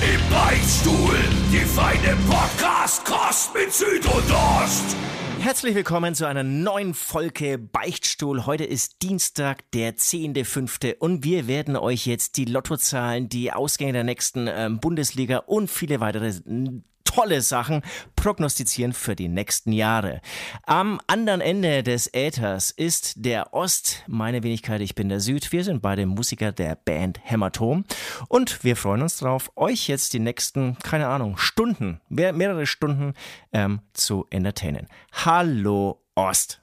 Im Beichtstuhl, die feine Podcast-Kost mit Süd und Ost. Herzlich willkommen zu einer neuen Folge Beichtstuhl. Heute ist Dienstag, der 10.5. und wir werden euch jetzt die Lottozahlen, die Ausgänge der nächsten ähm, Bundesliga und viele weitere tolle Sachen prognostizieren für die nächsten Jahre. Am anderen Ende des Äthers ist der Ost, meine Wenigkeit, ich bin der Süd. Wir sind beide Musiker der Band Hämatom und wir freuen uns darauf, euch jetzt die nächsten, keine Ahnung, Stunden, mehr, mehrere Stunden ähm, zu entertainen. Hallo Ost.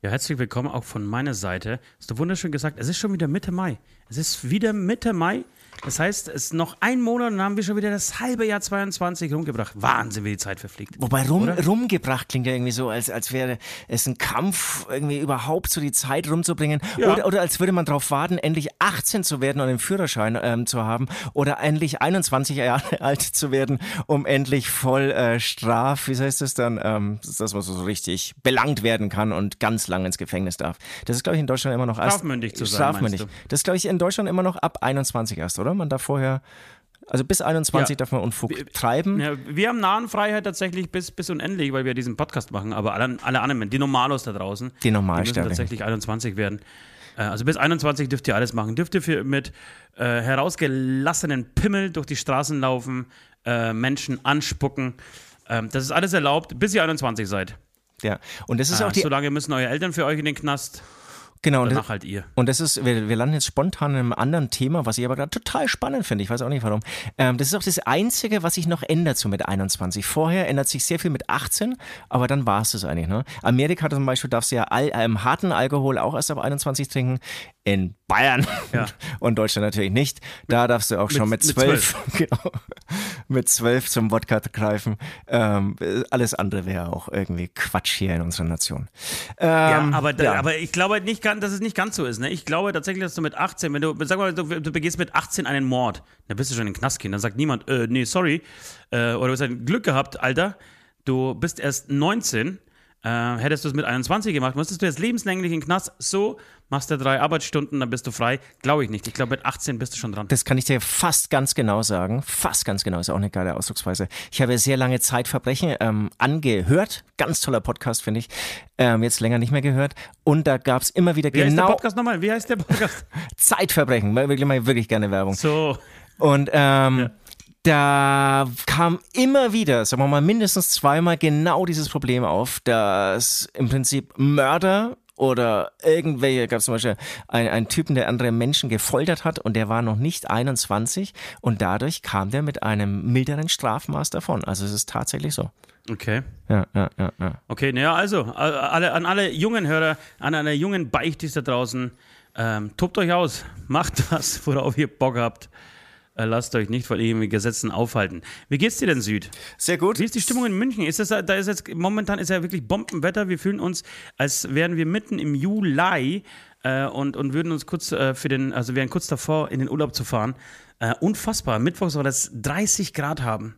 Ja, herzlich willkommen auch von meiner Seite. Hast du wunderschön gesagt, es ist schon wieder Mitte Mai. Es ist wieder Mitte Mai. Das heißt, es ist noch ein Monat und dann haben wir schon wieder das halbe Jahr 22 rumgebracht. Wahnsinn, wie die Zeit verfliegt. Wobei rum, rumgebracht klingt ja irgendwie so, als, als wäre es ein Kampf, irgendwie überhaupt so die Zeit rumzubringen. Ja. Oder, oder als würde man darauf warten, endlich 18 zu werden und einen Führerschein ähm, zu haben. Oder endlich 21 Jahre alt zu werden, um endlich voll äh, Straf, wie heißt das dann, ähm, dass man so richtig belangt werden kann und ganz lang ins Gefängnis darf. Das ist, glaube ich, in Deutschland immer noch erst. Strafmündig zu sein, Strafmündig. Das ist, glaube ich, in Deutschland immer noch ab 21 erst, oder? Man darf vorher. Also bis 21 Ja. darf man Unfug treiben. Ja, wir haben Nahenfreiheit tatsächlich bis, bis unendlich, weil wir diesen Podcast machen. Aber alle, alle anderen, die Normalos da draußen, Die die müssen tatsächlich 21 werden. Äh, Also bis 21 dürft ihr alles machen. Dürft ihr für, mit äh, herausgelassenen Pimmel durch die Straßen laufen, äh, Menschen anspucken. Ähm, das ist alles erlaubt, bis ihr 21 seid. Ja. Und das ist auch Äh, die. solange müssen eure Eltern für euch in den Knast. Genau. Und das, Danach halt ihr. Und das ist, wir, wir landen jetzt spontan in einem anderen Thema, was ich aber gerade total spannend finde. Ich weiß auch nicht warum. Ähm, das ist auch das Einzige, was sich noch ändert so mit 21. Vorher ändert sich sehr viel mit 18, aber dann war es das eigentlich. Ne? Amerika zum Beispiel darfst du ja all, ähm, harten Alkohol auch erst ab 21 trinken. In Bayern Ja. und Deutschland natürlich nicht. Da darfst du auch schon mit mit 12, genau, mit 12 zum Wodka greifen. Ähm, alles andere wäre auch irgendwie Quatsch hier in unserer Nation. Ja, Ähm, aber, ja. aber ich glaube nicht, ganz- dass es nicht ganz so ist. Ne? Ich glaube tatsächlich, dass du mit 18, wenn du, sag mal, du, du begehst mit 18 einen Mord, dann bist du schon in den Knast gehen. Dann sagt niemand, äh, nee, sorry. Äh, oder du hast ein Glück gehabt, Alter. Du bist erst 19. Äh, hättest du es mit 21 gemacht, müsstest du jetzt lebenslänglich in den Knast. So, machst du drei Arbeitsstunden, dann bist du frei. Glaube ich nicht. Ich glaube, mit 18 bist du schon dran. Das kann ich dir fast ganz genau sagen. Fast ganz genau. Ist auch eine geile Ausdrucksweise. Ich habe sehr lange Zeitverbrechen ähm, angehört. Ganz toller Podcast, finde ich. Ähm, jetzt länger nicht mehr gehört. Und da gab es immer wieder Wie heißt der genau Podcast nochmal? Wie heißt der Podcast? Zeitverbrechen. Weil Wirklich gerne Werbung. So. Und ähm, da kam immer wieder, sagen wir mal, mindestens zweimal genau dieses Problem auf, dass im Prinzip Mörder oder irgendwelche, gab es zum Beispiel einen, einen Typen, der andere Menschen gefoltert hat und der war noch nicht 21 und dadurch kam der mit einem milderen Strafmaß davon. Also es ist tatsächlich so. Okay. Ja, ja, ja, ja. Okay, naja, also, alle, an alle jungen Hörer, an alle jungen Beichtis da draußen, ähm, tobt euch aus, macht was, worauf ihr Bock habt. Äh, lasst euch nicht von irgendwelchen Gesetzen aufhalten. Wie geht's dir denn, Süd? Sehr gut. Wie ist die Stimmung in München? Ist das, da ist jetzt, momentan ist ja wirklich Bombenwetter. Wir fühlen uns, als wären wir mitten im Juli äh, und, und würden uns kurz äh, für den, also wären kurz davor, in den Urlaub zu fahren. Äh, unfassbar. Mittwoch soll das 30 Grad haben.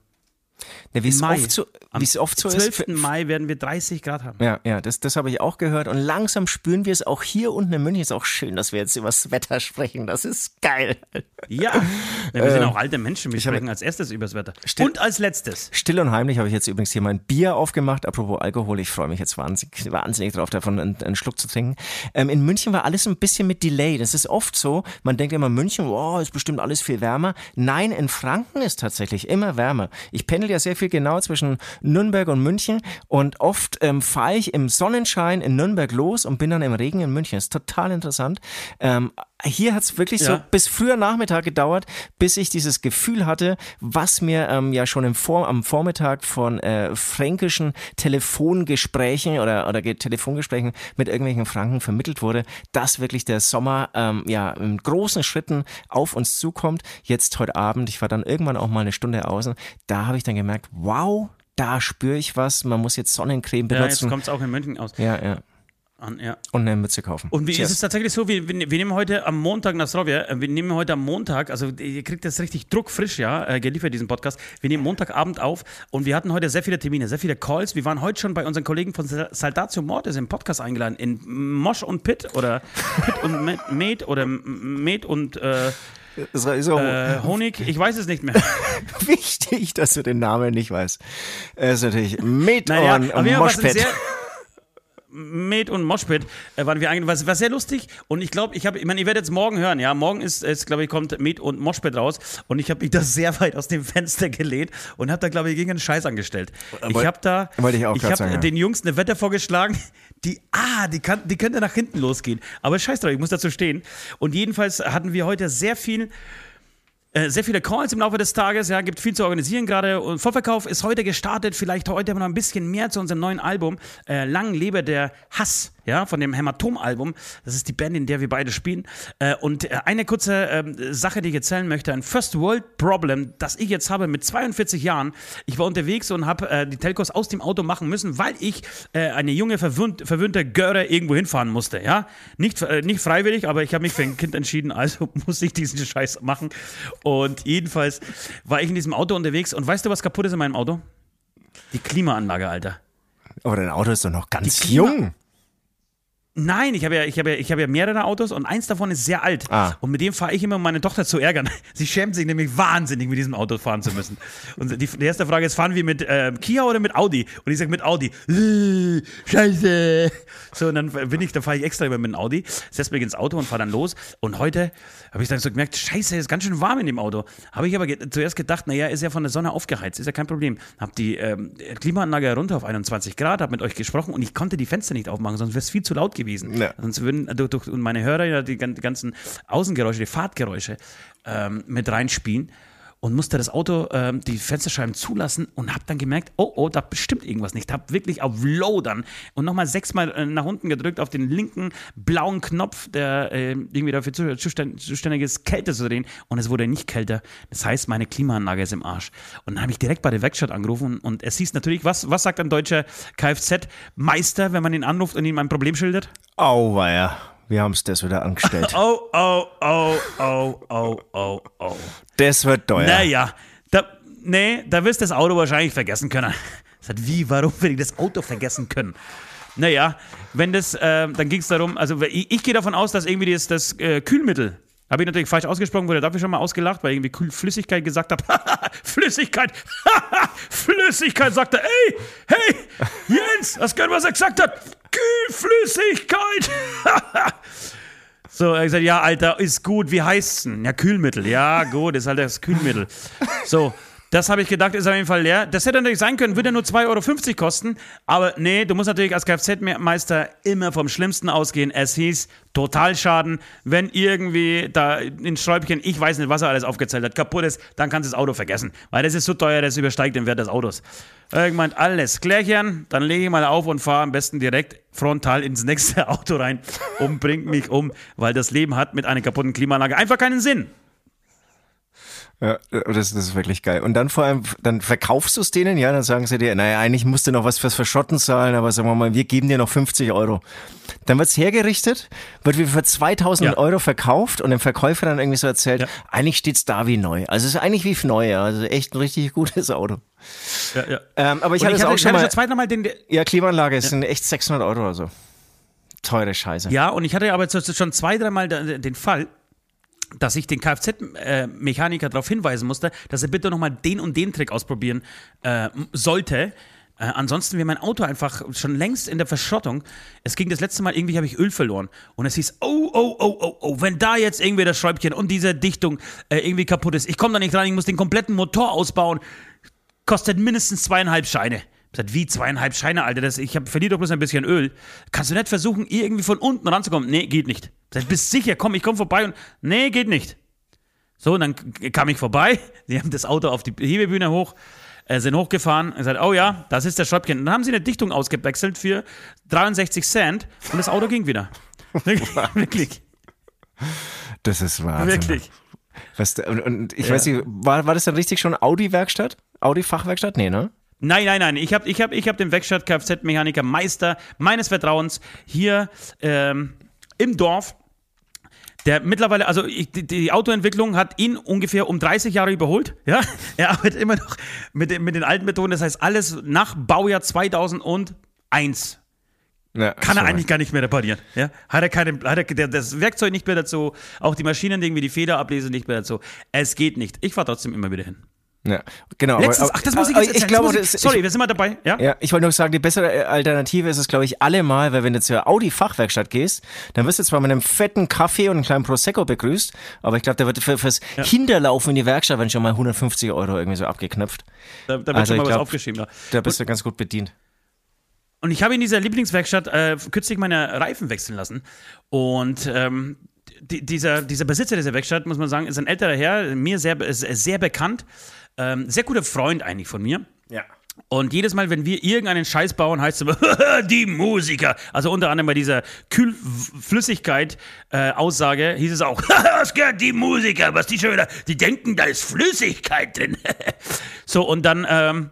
Ja, wie es oft so, Am oft so 12. ist. für- Mai werden wir 30 Grad haben. Ja, ja, das, das habe ich auch gehört. Und langsam spüren wir es auch hier unten in München. Ist auch schön, dass wir jetzt über das Wetter sprechen. Das ist geil. Ja, ja wir sind auch alte Menschen. Wir sprechen als erstes übers Wetter. Still- Und als letztes. Still und heimlich habe ich jetzt übrigens hier mein Bier aufgemacht. Apropos Alkohol, ich freue mich jetzt wahnsinnig, wahnsinnig drauf, davon einen, einen Schluck zu trinken. Ähm, in München war alles ein bisschen mit Delay. Das ist oft so. Man denkt immer, München, wow, ist bestimmt alles viel wärmer. Nein, in Franken ist tatsächlich immer wärmer. Ich pendel ja sehr viel genau zwischen Nürnberg und München und oft ähm, fahre ich im Sonnenschein in Nürnberg los und bin dann im Regen in München. Das ist total interessant. Ähm, hier hat es wirklich so Ja. bis früher Nachmittag gedauert, bis ich dieses Gefühl hatte, was mir ähm, ja schon im Vor am Vormittag von äh, fränkischen Telefongesprächen oder, oder Ge- Telefongesprächen mit irgendwelchen Franken vermittelt wurde, dass wirklich der Sommer ähm, ja in großen Schritten auf uns zukommt. Jetzt heute Abend, ich war dann irgendwann auch mal eine Stunde außen, da habe ich dann gemerkt, wow, da spüre ich was, man muss jetzt Sonnencreme Ja, jetzt benutzen. kommt es auch in München aus. Ja, ja. An, ja. Und eine Mütze kaufen. Und wie Cheers. ist es tatsächlich so, wir, wir, wir nehmen heute am Montag, Nasrovia, äh, wir nehmen heute am Montag, also ihr kriegt das richtig druckfrisch, ja, äh, geliefert, diesen Podcast. Wir nehmen Montagabend auf und wir hatten heute sehr viele Termine, sehr viele Calls. Wir waren heute schon bei unseren Kollegen von Sa- Saltatio Mortis im Podcast eingeladen, in Mosch und Pitt oder Pitt und Met- Met oder M- Met und äh, äh, Honig, ich weiß es nicht mehr. wichtig, dass du den Namen nicht weißt. Es ist natürlich Med Naja, on auf Med und Moshpit äh, waren wir eigentlich, war, war sehr lustig. Und ich glaube, ich habe, ich meine, ihr werdet es morgen hören, ja, morgen ist, ist glaube ich, kommt Med und Moshpit raus. Und ich habe mich da sehr weit aus dem Fenster gelehnt und habe da, glaube ich, gegen einen Scheiß angestellt. Ich Woll- habe da, wollte ich auch ich habe den Jungs eine Wette vorgeschlagen, die, ah, die, kann, die könnte nach hinten losgehen, aber scheiß drauf, ich muss dazu stehen. Und jedenfalls hatten wir heute sehr viel äh, sehr viele Calls im Laufe des Tages, ja, gibt viel zu organisieren gerade. Und Vorverkauf ist heute gestartet, vielleicht heute noch ein bisschen mehr zu unserem neuen Album. Äh, Lang lebe der Hass, ja, von dem Hämatom-Album. Das ist die Band, in der wir beide spielen. Äh, und äh, eine kurze ähm, Sache, die ich erzählen möchte: ein First World Problem, das ich jetzt habe mit 42 Jahren. Ich war unterwegs und habe äh, die Telcos aus dem Auto machen müssen, weil ich eine junge, verwöhnt, verwöhnte Göre irgendwo hinfahren musste, ja. Nicht, nicht freiwillig, aber ich habe mich für ein Kind entschieden, also muss ich diesen Scheiß machen. Und jedenfalls war ich in diesem Auto unterwegs und weißt du, was kaputt ist in meinem Auto? Die Klimaanlage, Alter. Aber dein Auto ist doch noch ganz jung. Nein, ich habe ja, ich habe ja, ich habe ja mehrere Autos und eins davon ist sehr alt. Ah. Und mit dem fahre ich immer, um meine Tochter zu ärgern. Sie schämt sich nämlich wahnsinnig, mit diesem Auto fahren zu müssen. Und die, die erste Frage ist, fahren wir mit ähm, Kia oder mit Audi? Und ich sage mit Audi. Äh, Scheiße. So, und dann bin ich, dann fahre ich extra immer mit dem Audi, setze mich ins Auto und fahre dann los. Und heute habe ich dann so gemerkt, scheiße, ist ganz schön warm in dem Auto. Habe ich aber ge zuerst gedacht, naja, ist ja von der Sonne aufgeheizt, ist ja kein Problem. Habe die ähm, Klimaanlage herunter auf 21 Grad, habe mit euch gesprochen und ich konnte die Fenster nicht aufmachen, sonst wäre es viel zu laut gewesen. Ja. Sonst würden durch, durch und meine Hörer ja die ganzen Außengeräusche, die Fahrtgeräusche ähm, mit reinspielen und musste das Auto, ähm, die Fensterscheiben zulassen und habe dann gemerkt, oh, oh, da bestimmt irgendwas nicht. Habe wirklich auf Low dann und nochmal sechsmal äh, nach unten gedrückt auf den linken blauen Knopf, der äh, irgendwie dafür zu- zuständ- zuständig ist, Kälte zu drehen und es wurde nicht kälter. Das heißt, meine Klimaanlage ist im Arsch. Und dann habe ich direkt bei der Werkstatt angerufen und es hieß natürlich, was, was sagt ein deutscher Kfz-Meister, wenn man ihn anruft und ihm ein Problem schildert? Auweia, wir haben es das wieder angestellt. Oh, oh, oh, oh, oh, oh, oh. Das wird teuer. Naja, da, nee, da wirst du das Auto wahrscheinlich vergessen können. Das hat wie, warum will ich das Auto vergessen können? Naja, wenn das, äh, dann ging es darum, also ich, ich gehe davon aus, dass irgendwie das, das äh, Kühlmittel, habe ich natürlich falsch ausgesprochen, wurde dafür schon mal ausgelacht, weil ich irgendwie Flüssigkeit gesagt habe. Flüssigkeit, Flüssigkeit, sagt er, ey, hey, Jens, hast gehört, was er gesagt hat? Kühlflüssigkeit. So, er hat gesagt, ja, Alter, ist gut, wie heißt's denn? Ja, Kühlmittel. Ja, gut, ist halt das Kühlmittel. So, das habe ich gedacht, ist auf jeden Fall leer. Das hätte natürlich sein können, würde nur 2,50 Euro kosten. Aber nee, du musst natürlich als Kfz-Meister immer vom Schlimmsten ausgehen. Es hieß Totalschaden. Wenn irgendwie da in Schräubchen, ich weiß nicht, was er alles aufgezählt hat, kaputt ist, dann kannst du das Auto vergessen. Weil das ist so teuer, das übersteigt den Wert des Autos. Irgendwann alles klärchen, dann lege ich mal auf und fahre am besten direkt frontal ins nächste Auto rein und bringt mich um, weil das Leben hat mit einer kaputten Klimaanlage einfach keinen Sinn. Ja, das, das ist wirklich geil. Und dann vor allem, dann verkaufst du es denen, ja, dann sagen sie dir, naja, eigentlich musst du noch was fürs Verschotten zahlen, aber sagen wir mal, wir geben dir noch 50 Euro. Dann wird's hergerichtet, wird wie für 2000 Ja. Euro verkauft und dem Verkäufer dann irgendwie so erzählt, Ja. eigentlich steht's da wie neu. Also es ist eigentlich wie neu, ja. also echt ein richtig gutes Auto. Ja, ja. Ähm, aber ich Und hatte ich hatte, auch schon mal, schon den, ja, Klimaanlage, es sind echt 600 Euro oder so. Teure Scheiße. Ja, und ich hatte aber schon zwei, dreimal den Fall, dass ich den Kfz-Mechaniker darauf hinweisen musste, dass er bitte nochmal den und den Trick ausprobieren äh, sollte. Äh, ansonsten wäre mein Auto einfach schon längst in der Verschrottung. Es ging das letzte Mal, irgendwie habe ich Öl verloren. Und es hieß, oh, oh, oh, oh, oh, wenn da jetzt irgendwie das Schräubchen und diese Dichtung äh, irgendwie kaputt ist, ich komme da nicht dran, ich muss den kompletten Motor ausbauen, kostet mindestens zweieinhalb Scheine. Gesagt, wie zweieinhalb Scheine, Alter? Das, ich hab, verliere doch bloß ein bisschen Öl. Kannst du nicht versuchen, irgendwie von unten ranzukommen? Nee, geht nicht. Gesagt, bist sicher, komm, ich komm vorbei und. Nee, geht nicht. So, und dann kam ich vorbei. Sie haben das Auto auf die Hebebühne hoch, äh, sind hochgefahren. Und gesagt, oh ja, das ist das Schräubchen. Und dann haben sie eine Dichtung ausgewechselt für 63 Cent und das Auto ging wieder. Wirklich. wirklich. Das ist Wahnsinn. Wirklich. Was, und, und ich Ja. weiß nicht, war, war das dann richtig schon Audi-Werkstatt? Audi-Fachwerkstatt? Nee, ne? Nein, nein, nein. Ich habe ich hab, ich hab den Werkstatt Kfz-Mechaniker Meister meines Vertrauens hier ähm, im Dorf. Der mittlerweile, also ich, die, die, Autoentwicklung hat ihn ungefähr um 30 Jahre überholt. Ja, er arbeitet immer noch mit, den, mit den alten Methoden. Das heißt, alles nach Baujahr 2001 ja, kann er eigentlich gar nicht mehr reparieren. Ja? Hat er, keine, hat er das Werkzeug nicht mehr dazu, auch die Maschinen, wie die Federablese nicht mehr dazu. Es geht nicht. Ich fahre trotzdem immer wieder hin. Ja, genau. Letztens, ach, das muss ich jetzt ich glaube, das, Sorry, ich, wir sind mal dabei. Ja, ja ich wollte nur sagen, die bessere Alternative ist es, glaube ich, allemal, weil wenn du zur Audi-Fachwerkstatt gehst, dann wirst du zwar mit einem fetten Kaffee und einem kleinen Prosecco begrüßt, aber ich glaube, da wird für, fürs ja. Hinterlaufen in die Werkstatt wenn schon mal 150 Euro irgendwie so abgeknöpft. Da, da wird also schon mal was glaub, aufgeschrieben. Da, da bist du ganz gut bedient. Und ich habe in dieser Lieblingswerkstatt äh, kürzlich meine Reifen wechseln lassen. Und ähm, die, dieser, dieser Besitzer dieser Werkstatt, muss man sagen, ist ein älterer Herr, mir sehr, sehr bekannt. Ähm, sehr guter Freund eigentlich von mir. Ja. Und jedes Mal, wenn wir irgendeinen Scheiß bauen, heißt es immer, die Musiker. Also unter anderem bei dieser Kühlflüssigkeit-Aussage äh, hieß es auch, die Musiker, was die schon wieder, die denken, da ist Flüssigkeit drin. so, und dann ähm,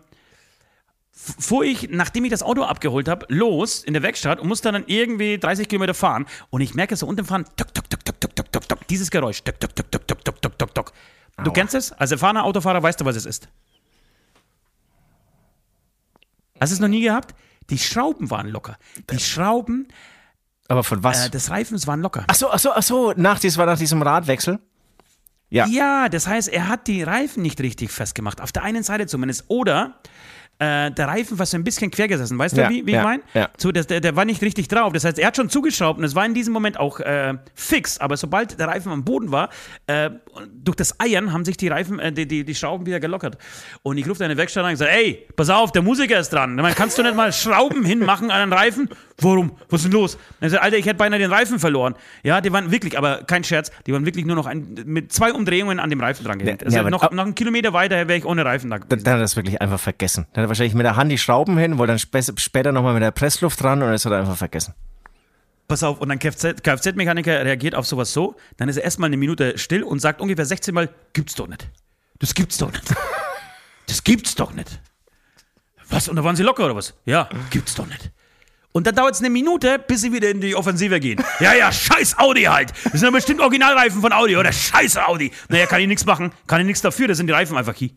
fuhr ich, nachdem ich das Auto abgeholt habe, los in der Werkstatt und musste dann irgendwie 30 Kilometer fahren. Und ich merke so unten Fahren, tok, tok, tok, tok, tok, tok, tok, tok, dieses Geräusch, tok, tok, tok, tok, tok, tok, tok, tok, tok. Du Aua. kennst es? Als erfahrener Autofahrer weißt du, was es ist. Hast du es noch nie gehabt? Die Schrauben waren locker. Die Schrauben. Aber von was? Äh, des Reifens waren locker. Ach so, ach so, ach so. Nach, das war nach diesem Radwechsel? Ja. Ja, das heißt, er hat die Reifen nicht richtig festgemacht. Auf der einen Seite zumindest. Oder äh, der Reifen war so ein bisschen quer gesessen. Weißt ja, du, wie, wie ja, ich meine? Ja. So, der, der war nicht richtig drauf. Das heißt, er hat schon zugeschraubt und es war in diesem Moment auch äh, fix. Aber sobald der Reifen am Boden war, äh, durch das Eiern haben sich die Reifen, äh, die, die, die Schrauben wieder gelockert. Und ich rufe deine Werkstatt an und sage, ey, pass auf, der Musiker ist dran. meine, kannst du nicht mal Schrauben hinmachen an den Reifen? Warum? Was ist denn los? Er sagt, Alter, ich hätte beinahe den Reifen verloren. Ja, die waren wirklich, aber kein Scherz, die waren wirklich nur noch ein, mit zwei Umdrehungen an dem Reifen dran gehängt. Also ja, noch, noch einen Kilometer weiter wäre ich ohne Reifen da gewesen. Dann hat er das wirklich einfach vergessen. Dann hat er wahrscheinlich mit der Hand die Schrauben hin, wollte dann später nochmal mit der Pressluft dran und das hat er einfach vergessen. Pass auf, und ein Kfz-Mechaniker reagiert auf sowas so, dann ist er erstmal eine Minute still und sagt ungefähr 16 Mal, gibt's doch nicht. Das gibt's doch nicht. Das gibt's doch nicht. Was? Und da waren sie locker oder was? Ja, gibt's doch nicht. Und dann dauert es eine Minute, bis sie wieder in die Offensive gehen. Ja, ja, scheiß Audi halt. Das sind ja bestimmt Originalreifen von Audi oder scheiß Audi. Naja, kann ich nichts machen. Kann ich nichts dafür, das sind die Reifen einfach hier.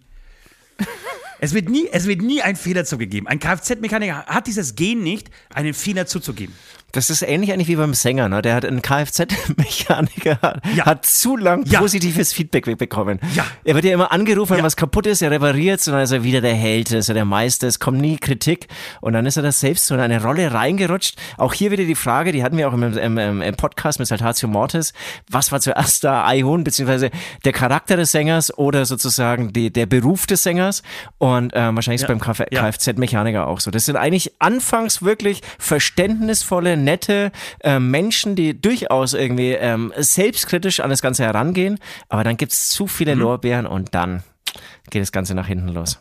Es wird nie, es wird nie ein Fehler zugegeben. Ein Kfz-Mechaniker hat dieses Gen nicht, einen Fehler zuzugeben. Das ist ähnlich eigentlich wie beim Sänger, ne? Der hat einen Kfz-Mechaniker, ja. hat zu lang ja. positives Feedback bekommen. Ja. Er wird ja immer angerufen, wenn ja. was kaputt ist, er repariert und dann ist er wieder der Held, ist er der Meister, es kommt nie Kritik und dann ist er da selbst so in eine Rolle reingerutscht. Auch hier wieder die Frage, die hatten wir auch im, im, im Podcast mit Saltatio Mortis, was war zuerst da Aihun, beziehungsweise der Charakter des Sängers oder sozusagen die, der Beruf des Sängers und ähm, wahrscheinlich ist beim Kfz-Mechaniker auch so. Das sind eigentlich anfangs wirklich verständnisvolle, nette äh, Menschen, die durchaus irgendwie ähm, selbstkritisch an das Ganze herangehen, aber dann gibt es zu viele mhm. Lorbeeren und dann geht das Ganze nach hinten los.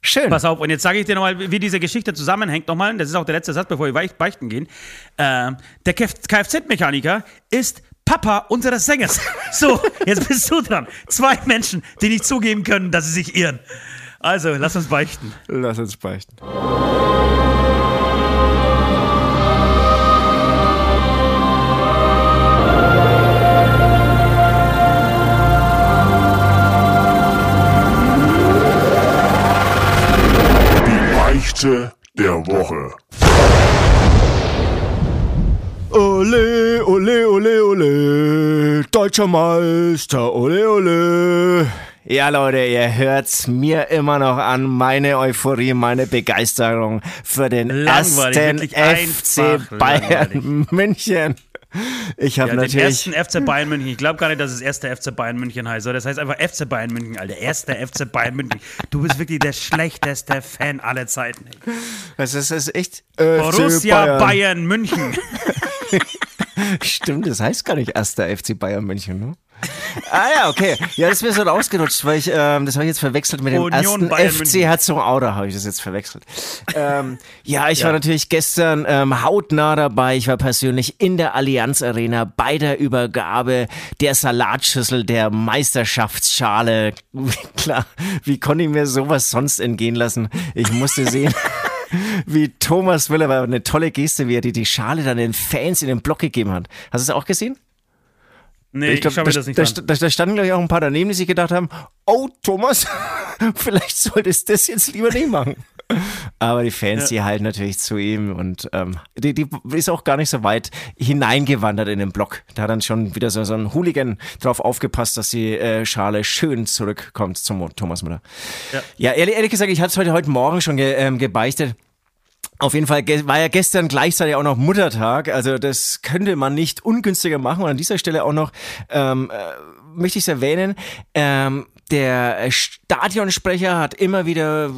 Schön. Pass auf, und jetzt sage ich dir nochmal, wie diese Geschichte zusammenhängt nochmal. Das ist auch der letzte Satz, bevor wir beichten gehen. Äh, der Kfz-Mechaniker ist Papa unseres Sängers. So, jetzt bist du dran. Zwei Menschen, die nicht zugeben können, dass sie sich irren. Also, lass uns beichten. Lass uns beichten. Geschichte der Woche. Ole, ole, ole, ole, deutscher Meister, ole, ole. Ja, Leute, ihr hört's mir immer noch an, meine Euphorie, meine Begeisterung für den langweilig, ersten FC Bayern langweilig. München. Ich habe ja, natürlich. Den ersten FC Bayern München. Ich glaube gar nicht, dass es erster FC Bayern München heißt. Das heißt einfach FC Bayern München, Alter. Erster FC Bayern München. Du bist wirklich der schlechteste Fan aller Zeiten. Das ist, das ist echt. Äh, Borussia Bayern. Bayern München. Stimmt, das heißt gar nicht erster FC Bayern München, ne? Ah ja, okay. Ja, das ist mir so ausgerutscht, weil ich, ähm, das habe ich jetzt verwechselt mit dem Union ersten Bayern FC. Herzogenaurach, habe ich das jetzt verwechselt. ähm, ja, ich war Ja. natürlich gestern ähm, hautnah dabei. Ich war persönlich in der Allianz Arena bei der Übergabe der Salatschüssel der Meisterschaftsschale. Klar, wie konnte ich mir sowas sonst entgehen lassen? Ich musste sehen. Wie Thomas Müller war eine tolle Geste, wie er die, die Schale dann den Fans in den Block gegeben hat. Hast du es auch gesehen? Nee, ich, glaub, schau mir da, das nicht da, an. da, da standen gleich auch ein paar daneben, die sich gedacht haben, oh Thomas, vielleicht solltest du das jetzt lieber nicht machen. Aber die Fans, die halten natürlich zu ihm und ähm, die, die ist auch gar nicht so weit hineingewandert in den Block. Da hat dann schon wieder so, so ein Hooligan drauf aufgepasst, dass die äh, Schale schön zurückkommt zum Thomas Müller. Ja. Ja, ehrlich, ehrlich gesagt, ich hatte es heute, heute Morgen schon ge, ähm, gebeichtet. Auf jeden Fall war ja gestern gleichzeitig auch noch Muttertag, also das könnte man nicht ungünstiger machen. Und an dieser Stelle auch noch ähm, äh, möchte ich es erwähnen, ähm, der Stadionsprecher hat immer wieder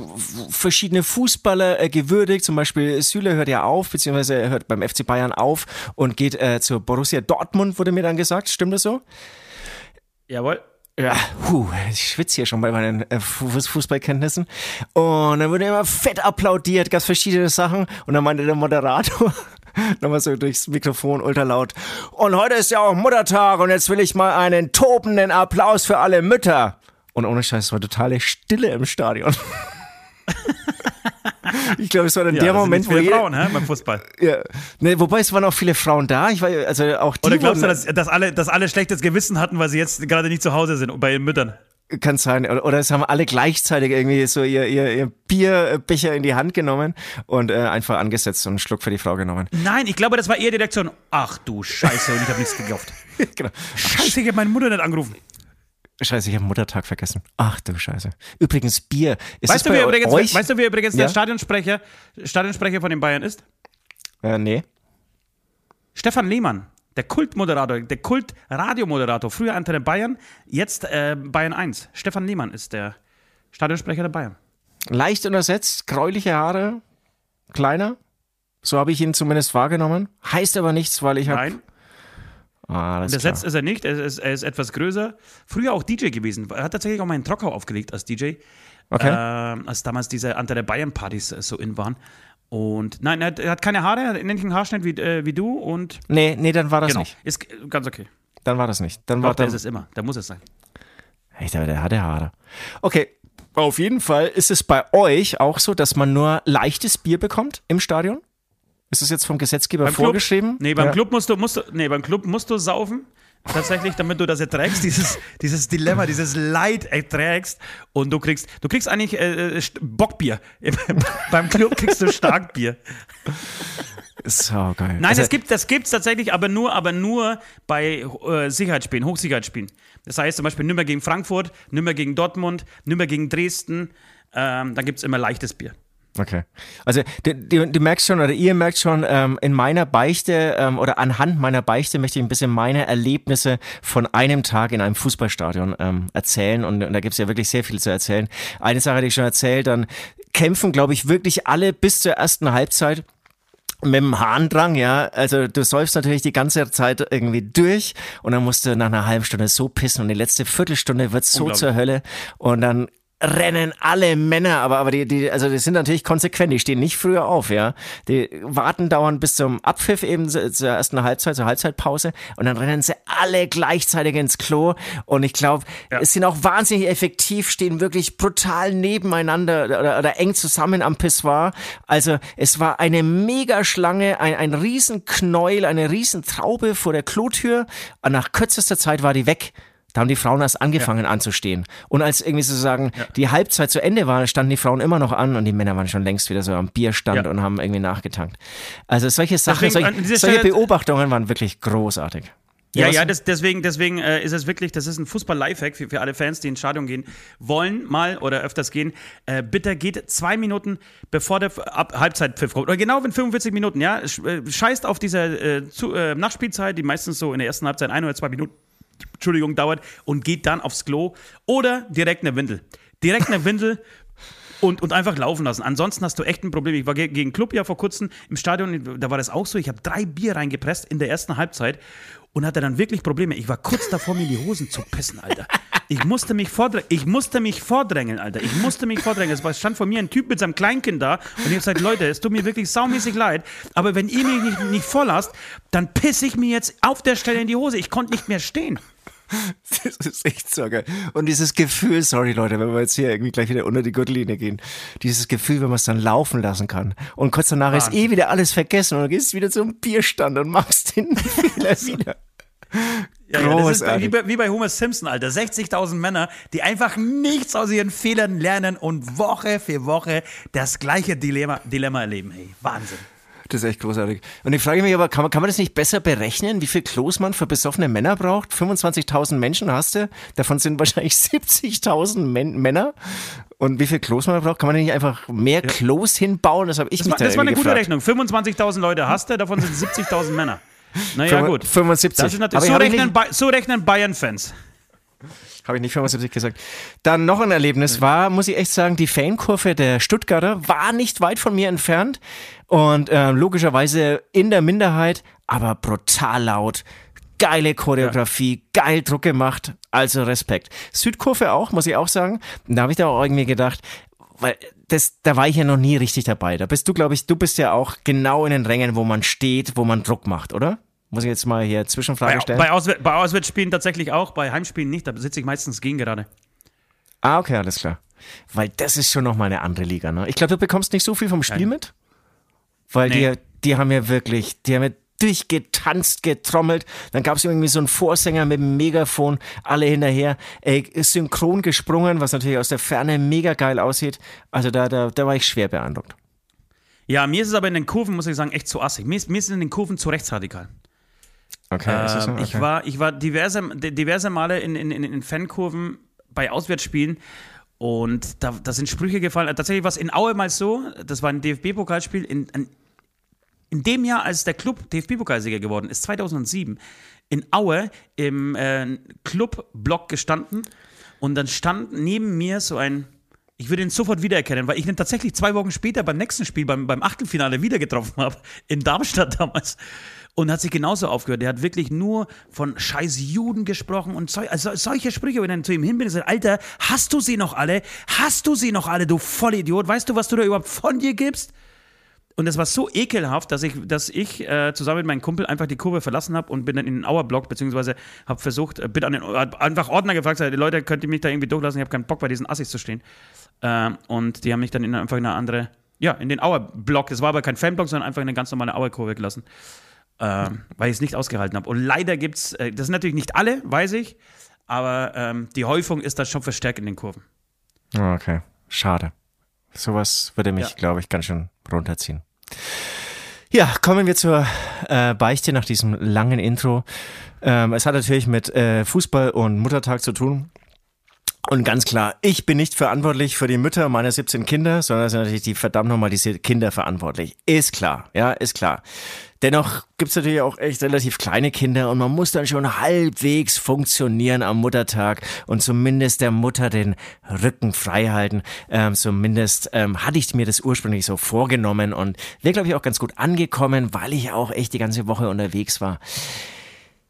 verschiedene Fußballer äh, gewürdigt. Zum Beispiel Süle hört ja auf, beziehungsweise hört beim FC Bayern auf und geht äh, zur Borussia Dortmund, wurde mir dann gesagt. Stimmt das so? Jawohl. Ja, puh, ich schwitze hier schon bei meinen äh, Fu- Fußballkenntnissen. Und dann wurde immer fett applaudiert, gab verschiedene Sachen. Und dann meinte der Moderator nochmal so durchs Mikrofon ultralaut. Und heute ist ja auch Muttertag und jetzt will ich mal einen tobenden Applaus für alle Mütter. Und ohne Scheiß, es war totale Stille im Stadion. ich glaube, es war dann Ja, der Moment, nicht wo viele Frauen, hä, beim Fußball. ja, ne, wobei es waren auch viele Frauen da. Ich war also auch die Oder glaubst du, dass, dass, alle, dass alle schlechtes Gewissen hatten, weil sie jetzt gerade nicht zu Hause sind bei ihren Müttern? Kann sein. Oder, oder es haben alle gleichzeitig irgendwie so ihr, ihr, ihr Bierbecher in die Hand genommen und äh, einfach angesetzt und einen Schluck für die Frau genommen. Nein, ich glaube, das war eher die Reaktion. Ach du Scheiße, und ich habe nichts gekauft. genau. Scheiße, ich habe meine Mutter nicht angerufen. Scheiße, ich habe Muttertag vergessen. Ach du Scheiße. Übrigens, Bier. Ist Weißt du, wer übrigens, euch? weißt du, wer übrigens Ja? der Stadionsprecher, Stadionsprecher von den Bayern ist? äh, nee. Stefan Lehmann, der Kultmoderator, der Kultradiomoderator, früher Antenne Bayern, jetzt äh, Bayern 1. Stefan Lehmann ist der Stadionsprecher der Bayern. Leicht untersetzt, gräuliche Haare, kleiner. So habe ich ihn zumindest wahrgenommen. Heißt aber nichts, weil ich habe. Ah, das besetzt klar. ist er nicht, er ist, er ist etwas größer. Früher auch DJ gewesen. Er hat tatsächlich auch mal in Trockau aufgelegt als DJ. Okay. Ähm, als damals diese Antenne Bayern Partys äh, so in waren. Und nein, er hat, keine Haare, er hat einen ähnlichen Haarschnitt wie, äh, wie du und Nee, nee, dann war das genau, nicht. ist ganz okay. Dann war das nicht. Dann war Doch, der dann, ist es immer, da muss es sein. Echt, aber der hatte Haare. Okay, auf jeden Fall ist es bei euch auch so, dass man nur leichtes Bier bekommt im Stadion? Ist es jetzt vom Gesetzgeber Beim Club? vorgeschrieben? Nee, beim Ja. Club musst du, musst du, nee, beim Club musst du saufen. Tatsächlich, damit du das erträgst, dieses, dieses Dilemma, dieses Leid erträgst und du kriegst, du kriegst eigentlich äh, äh, Bockbier. beim Club kriegst du Starkbier. So geil. Nein, Also, das gibt das gibt's tatsächlich, aber nur, aber nur bei äh, Sicherheitsspielen, Hochsicherheitsspielen. Das heißt zum Beispiel Nürnberg gegen Frankfurt, Nürnberg gegen Dortmund, Nürnberg gegen Dresden. Ähm, da gibt's immer leichtes Bier. Okay. Also du, du, du merkst schon oder ihr merkt schon, ähm, in meiner Beichte ähm, oder anhand meiner Beichte möchte ich ein bisschen meine Erlebnisse von einem Tag in einem Fußballstadion ähm, erzählen und, und da gibt's ja wirklich sehr viel zu erzählen. Eine Sache hatte ich schon erzählt, dann kämpfen, glaube ich, wirklich alle bis zur ersten Halbzeit mit dem Harndrang, ja. Also du säufst natürlich die ganze Zeit irgendwie durch und dann musst du nach einer halben Stunde so pissen und die letzte Viertelstunde wird so zur Hölle und dann rennen alle Männer, aber, aber die, die, also die sind natürlich konsequent, die stehen nicht früher auf, ja. Die warten dauernd bis zum Abpfiff eben zu- zur ersten Halbzeit, zur Halbzeitpause und dann rennen sie alle gleichzeitig ins Klo und ich glaube, es sind auch wahnsinnig effektiv, stehen wirklich brutal nebeneinander oder, oder eng zusammen am Pissoir. Also es war eine Megaschlange, ein, ein Riesenknäuel, eine Riesentraube vor der Klotür und nach kürzester Zeit war die weg. Da haben die Frauen erst angefangen anzustehen. Und als irgendwie sozusagen die Halbzeit zu Ende war, standen die Frauen immer noch an und die Männer waren schon längst wieder so am Bierstand Ja. und haben irgendwie nachgetankt. Also solche Sachen, Deswegen, solche, solche Beobachtungen waren wirklich großartig. Ja, ja, das, deswegen, deswegen äh, ist es wirklich, das ist ein Fußball-Lifehack für, für alle Fans, die ins Stadion gehen wollen, mal oder öfters gehen. Äh, bitte geht zwei Minuten bevor der ab Halbzeitpfiff kommt. Oder genau in 45 Minuten, ja. Äh, Scheißt auf diese äh, zu, äh, Nachspielzeit, die meistens so in der ersten Halbzeit ein oder zwei Minuten, Entschuldigung, dauert und geht dann aufs Klo. Oder direkt eine Windel. Direkt eine Windel. Und, und einfach laufen lassen. Ansonsten hast du echt ein Problem. Ich war gegen Club ja vor kurzem im Stadion, da war das auch so. Ich habe drei Bier reingepresst in der ersten Halbzeit und hatte dann wirklich Probleme. Ich war kurz davor, mir die Hosen zu pissen, Alter. Ich musste mich vordrängeln, ich musste mich vordrängeln, Alter. Ich musste mich vordrängeln. Es stand vor mir ein Typ mit seinem Kleinkind da und ich habe gesagt, Leute, es tut mir wirklich saumäßig leid, aber wenn ihr mich nicht, nicht vorlasst, dann pisse ich mir jetzt auf der Stelle in die Hose. Ich konnte nicht mehr stehen. Das ist echt so geil. Und dieses Gefühl, sorry Leute, wenn wir jetzt hier irgendwie gleich wieder unter die Gürtellinie gehen, dieses Gefühl, wenn man es dann laufen lassen kann und kurz danach Wahnsinn. ist eh wieder alles vergessen und dann gehst du wieder zum Bierstand und machst den Fehler wieder. Ja, ja, das ist wie bei, wie bei Homer Simpson, Alter. 60.000 Männer, die einfach nichts aus ihren Fehlern lernen und Woche für Woche das gleiche Dilemma, Dilemma erleben. Hey, Wahnsinn. Das ist echt großartig. Und ich frage mich aber, kann man, kann man das nicht besser berechnen, wie viel Klos man für besoffene Männer braucht? 25.000 Menschen hast du, davon sind wahrscheinlich 70.000 Männer. Und wie viel Klos man braucht, kann man nicht einfach mehr Klos hinbauen? Das habe ich das mich war, da Das war eine gefragt. gute Rechnung. 25.000 Leute hast du, davon sind 70.000 Männer. Naja, gut. 75. Das ist natürlich, so, rechnen, so rechnen Bayern-Fans. Habe ich nicht 75 gesagt. Dann noch ein Erlebnis war, muss ich echt sagen, die Fankurve der Stuttgarter war nicht weit von mir entfernt und äh, logischerweise in der Minderheit, aber brutal laut. Geile Choreografie, ja. geil Druck gemacht, also Respekt. Südkurve auch, muss ich auch sagen. Da habe ich da auch irgendwie gedacht, weil das, da war ich ja noch nie richtig dabei. Da bist du, glaube ich, du bist ja auch genau in den Rängen, wo man steht, wo man Druck macht, oder? Muss ich jetzt mal hier Zwischenfrage bei, stellen? Bei, Auswär bei Auswärtsspielen tatsächlich auch, bei Heimspielen nicht, da sitze ich meistens gegen gerade. Ah, okay, alles klar. Weil das ist schon nochmal eine andere Liga, ne? Ich glaube, du bekommst nicht so viel vom Spiel Nein. mit. Weil nee. die, die haben ja wirklich, die haben ja durchgetanzt, getrommelt. Dann gab es irgendwie so einen Vorsänger mit dem Megafon, alle hinterher, äh, synchron gesprungen, was natürlich aus der Ferne mega geil aussieht. Also da, da, da war ich schwer beeindruckt. Ja, mir ist es aber in den Kurven, muss ich sagen, echt zu assig. Mir ist, mir ist es in den Kurven zu rechtsradikal. Okay, ähm, so? okay. Ich war, ich war diverse, diverse Male in, in, in Fankurven bei Auswärtsspielen und da, da sind Sprüche gefallen. Tatsächlich war es in Aue mal so, das war ein DFB-Pokalspiel, in, in, in dem Jahr, als der Club DFB-Pokalsieger geworden ist, 2007, in Aue im äh, Clubblock gestanden und dann stand neben mir so ein, ich würde ihn sofort wiedererkennen, weil ich ihn tatsächlich zwei Wochen später beim nächsten Spiel, beim, beim Achtelfinale wieder getroffen habe, in Darmstadt damals. Und hat sich genauso aufgehört. Der hat wirklich nur von scheiß Juden gesprochen und so, also solche Sprüche, wenn er zu ihm hin bin und sagt, Alter, hast du sie noch alle? Hast du sie noch alle, du Vollidiot? Weißt du, was du da überhaupt von dir gibst? Und das war so ekelhaft, dass ich, dass ich äh, zusammen mit meinem Kumpel einfach die Kurve verlassen habe und bin dann in den Auerblock, beziehungsweise habe versucht, äh, bin an den, einfach Ordner gefragt, gesagt, Leute, könnt ihr mich da irgendwie durchlassen? Ich habe keinen Bock, bei diesen Assis zu stehen. Äh, und die haben mich dann in einfach in eine andere, ja, in den Auerblock, das war aber kein Fanblock, sondern einfach in eine ganz normale Auerkurve gelassen. Äh, weil ich es nicht ausgehalten habe. Und leider gibt es, äh, das sind natürlich nicht alle, weiß ich, aber ähm, die Häufung ist da schon verstärkt in den Kurven. Okay, schade. Sowas würde mich, ja. glaube ich, ganz schön runterziehen. Ja, kommen wir zur äh, Beichte nach diesem langen Intro. Ähm, es hat natürlich mit äh, Fußball und Muttertag zu tun. Und ganz klar, ich bin nicht verantwortlich für die Mütter meiner 17 Kinder, sondern sind natürlich die verdammt nochmal diese Kinder verantwortlich. Ist klar, ja, ist klar. Dennoch gibt's natürlich auch echt relativ kleine Kinder und man muss dann schon halbwegs funktionieren am Muttertag und zumindest der Mutter den Rücken frei halten. Ähm, zumindest ähm, hatte ich mir das ursprünglich so vorgenommen und wäre, glaube ich, auch ganz gut angekommen, weil ich auch echt die ganze Woche unterwegs war.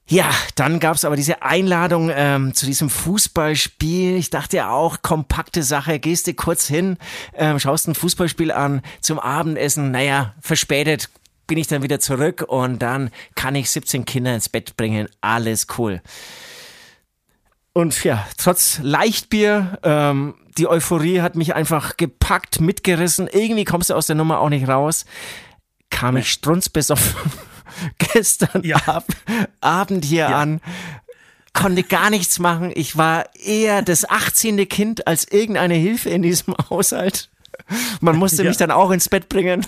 Ja, dann gab's aber diese Einladung ähm, zu diesem Fußballspiel. Ich dachte ja auch, kompakte Sache, gehst du kurz hin, ähm, schaust ein Fußballspiel an zum Abendessen. Naja, verspätet bin ich dann wieder zurück und dann kann ich 17 Kinder ins Bett bringen. Alles cool. Und ja, trotz Leichtbier, ähm, die Euphorie hat mich einfach gepackt, mitgerissen. Irgendwie kommst du aus der Nummer auch nicht raus. Kam ich strunzbesoffen gestern Ja. Ab Abend hier Ja. an. Konnte gar nichts machen. Ich war eher das 18. Kind als irgendeine Hilfe in diesem Haushalt. Man musste Ja. mich dann auch ins Bett bringen.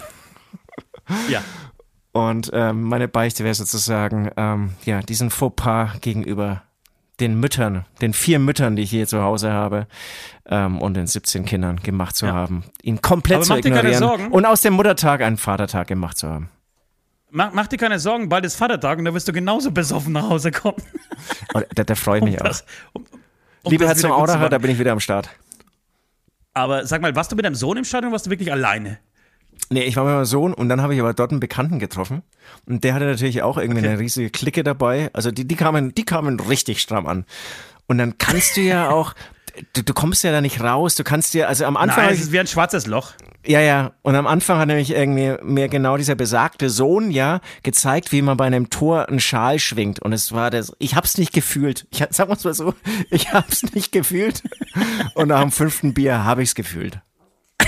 Ja. Und ähm, meine Beichte wäre sozusagen, ähm, ja, diesen Fauxpas gegenüber den Müttern, den vier Müttern, die ich hier zu Hause habe, ähm, und den 17 Kindern gemacht zu Ja. haben. Ihn komplett Aber zu ignorieren und aus dem Muttertag einen Vatertag gemacht zu haben. Mach, mach dir keine Sorgen, bald ist Vatertag und da wirst du genauso besoffen nach Hause kommen. Und da, da freue ich mich auch. das, um, um Liebe Herr zum Audacher, da bin ich wieder am Start. Aber sag mal, warst du mit deinem Sohn im Stadion oder warst du wirklich alleine? Nee, ich war mit meinem Sohn und dann habe ich aber dort einen Bekannten getroffen. Und der hatte natürlich auch irgendwie Okay. eine riesige Clique dabei. Also die, die kamen, die kamen richtig stramm an. Und dann kannst du ja auch, du, du kommst ja da nicht raus. Du kannst dir, also am Anfang, Nein, es ist wie ein schwarzes Loch. ja, ja. Und am Anfang hat nämlich irgendwie mir genau dieser besagte Sohn, ja, gezeigt, wie man bei einem Tor einen Schal schwingt. Und es war das, ich hab's nicht gefühlt. Ich, sag mal's mal so, ich hab's nicht gefühlt. Und nach dem fünften Bier habe ich's gefühlt.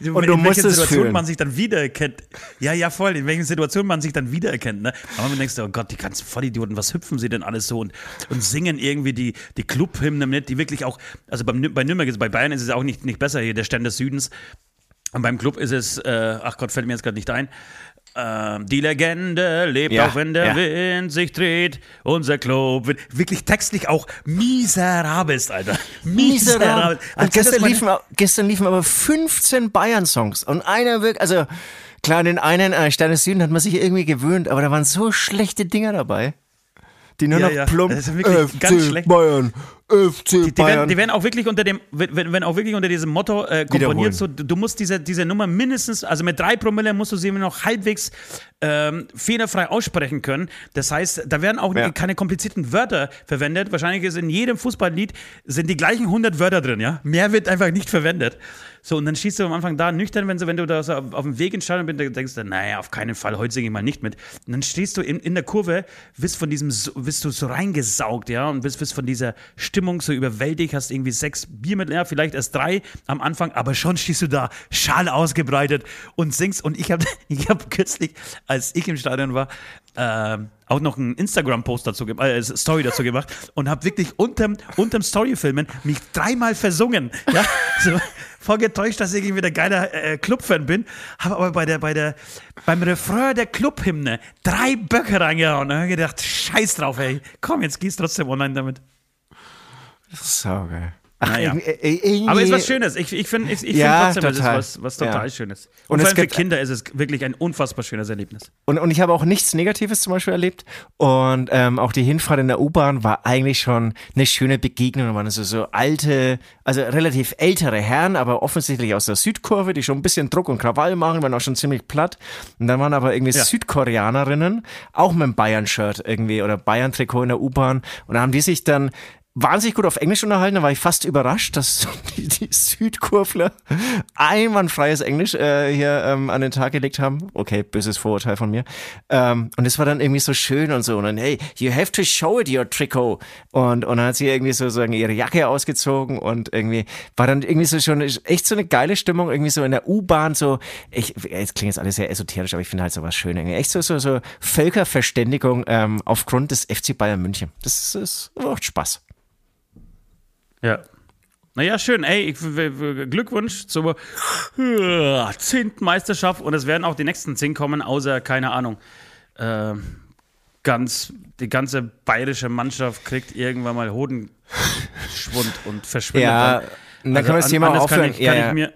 Und du in musst welchen Situationen fühlen. man sich dann wiedererkennt. Ja, ja, voll. In welchen Situationen man sich dann wiedererkennt. Ne? Aber man denkt, oh Gott, die ganzen Vollidioten, was hüpfen sie denn alles so und, und singen irgendwie die, die Clubhymne mit, die wirklich auch, also beim, bei Nürnberg, ist, bei Bayern ist es auch nicht, nicht besser hier, der Stern des Südens. Und beim Club ist es, äh, ach Gott, fällt mir jetzt gerade nicht ein. Ähm, die Legende lebt Ja, auch, wenn der ja. Wind sich dreht. Unser Club wird wirklich textlich auch miserabelst, Alter. Miserabel. Und Als hätte gestern liefen, gestern liefen aber 15 Bayern-Songs und einer wirkt, also klar, an den einen äh, Stern des Süden hat man sich irgendwie gewöhnt, aber da waren so schlechte Dinger dabei, die nur Ja, noch plump das ist wirklich FC ganz schlecht. Bayern, FC Die, die, werden, Bayern. die werden auch wirklich unter dem, wenn, wenn auch wirklich unter diesem Motto äh, komponiert. So, du musst diese, diese Nummer mindestens, also mit drei Promille musst du sie noch halbwegs ähm, fehlerfrei aussprechen können. Das heißt, da werden auch Ja. keine komplizierten Wörter verwendet. Wahrscheinlich ist in jedem Fußballlied sind die gleichen 100 Wörter drin, ja. Mehr wird einfach nicht verwendet. So, und dann schießt du am Anfang da nüchtern, wenn, du- wenn du da so auf, auf dem Weg ins Stadion bist, dann denkst du, naja, auf keinen Fall, heute singe ich mal nicht mit. Und dann stehst du in, in der Kurve, wirst von diesem, wirst du so reingesaugt, ja, und wirst, wirst von dieser Stimmung so überwältigt, hast irgendwie sechs Bier mit, ja, vielleicht erst drei am Anfang, aber schon stehst du da, Schal ausgebreitet und singst. Und ich habe ich hab kürzlich, als ich im Stadion war, ähm, auch noch einen Instagram-Post dazu, ge- äh, Story dazu gemacht und habe wirklich unterm, unterm Storyfilmen mich dreimal versungen. Ja, so voll dass ich irgendwie der geile äh, Clubfan bin, habe aber bei der, bei der, beim Refrain der Clubhymne drei Böcke reingehauen und habe gedacht, scheiß drauf, ey, komm, jetzt gehst trotzdem online damit. So geil. Ach, Naja. äh, irgendwie- Aber es ist was Schönes. Ich, ich finde ich, ich Ja, find trotzdem, total. es ist was, was total Ja. Schönes. Und, Und vor allem für gibt- Kinder ist es wirklich ein unfassbar schönes Erlebnis. Und, und ich habe auch nichts Negatives zum Beispiel erlebt. Und ähm, auch die Hinfahrt in der U-Bahn war eigentlich schon eine schöne Begegnung. Da waren also so alte, also relativ ältere Herren, aber offensichtlich aus der Südkurve, die schon ein bisschen Druck und Krawall machen, waren auch schon ziemlich platt. Und dann waren aber irgendwie Ja. Südkoreanerinnen, auch mit einem Bayern-Shirt irgendwie oder Bayern-Trikot in der U-Bahn. Und da haben die sich dann wahnsinnig gut auf Englisch unterhalten. Da war ich fast überrascht, dass die, die Südkurvler einwandfreies Englisch äh, hier ähm, an den Tag gelegt haben. Okay, böses Vorurteil von mir. Ähm, und es war dann irgendwie so schön und so. Und dann, hey, you have to show it your tricot. Und, und dann hat sie irgendwie so sagen, ihre Jacke ausgezogen und irgendwie war dann irgendwie so schon echt so eine geile Stimmung, irgendwie so in der U-Bahn, so, ich, es klingt jetzt alles sehr esoterisch, aber ich finde halt sowas schön. Irgendwie. Echt so, so, so Völkerverständigung ähm, aufgrund des FC Bayern München. Das, das macht Spaß. Ja. Naja, schön. Ey, ich, Glückwunsch zur zehnten Meisterschaft und es werden auch die nächsten zehn kommen, außer, keine Ahnung, äh, ganz, die ganze bayerische Mannschaft kriegt irgendwann mal Hodenschwund und verschwindet. Ja, dann. dann können wir das Thema anders aufhören. Kann ich, kann ja, ich mir,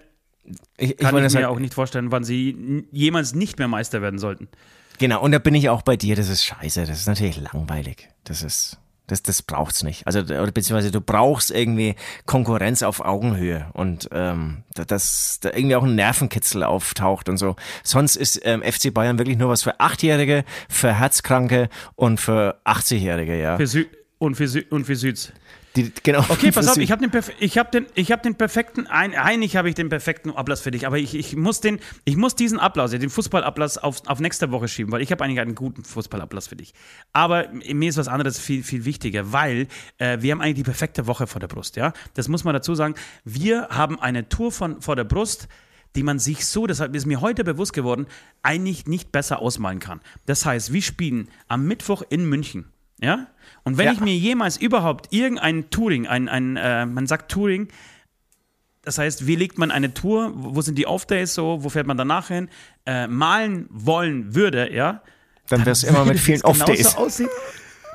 ich, ich kann ich mir halt, auch nicht vorstellen, wann sie jemals nicht mehr Meister werden sollten. Genau, und da bin ich auch bei dir, das ist scheiße, das ist natürlich langweilig. Das ist, das, das braucht's nicht. Also, beziehungsweise du brauchst irgendwie Konkurrenz auf Augenhöhe und ähm, da- dass da irgendwie auch ein Nervenkitzel auftaucht und so. Sonst ist ähm, FC Bayern wirklich nur was für Achtjährige, für Herzkranke und für 80-Jährige, ja. Für Sü und für, Sü und für Süds. Die, genau. Okay, pass auf, ich habe den, perf ich hab den, ich hab den perfekten, ein, eigentlich habe ich den perfekten Ablass für dich, aber ich, ich, muss, den, ich muss diesen Ablass, den Fußballablass auf, auf nächste Woche schieben, weil ich habe eigentlich einen guten Fußballablass für dich. Aber mir ist was anderes viel, viel wichtiger, weil äh, wir haben eigentlich die perfekte Woche vor der Brust, ja. Das muss man dazu sagen. Wir haben eine Tour von, vor der Brust, die man sich so, deshalb ist mir heute bewusst geworden, eigentlich nicht besser ausmalen kann. Das heißt, wir spielen am Mittwoch in München. Ja? Und wenn Ja. ich mir jemals überhaupt irgendein Touring, ein, ein äh, man sagt Touring, das heißt, wie legt man eine Tour, wo sind die Off-Days so, wo fährt man danach hin, äh, malen wollen würde, ja, dann wär's immer mit vielen es Off-Days.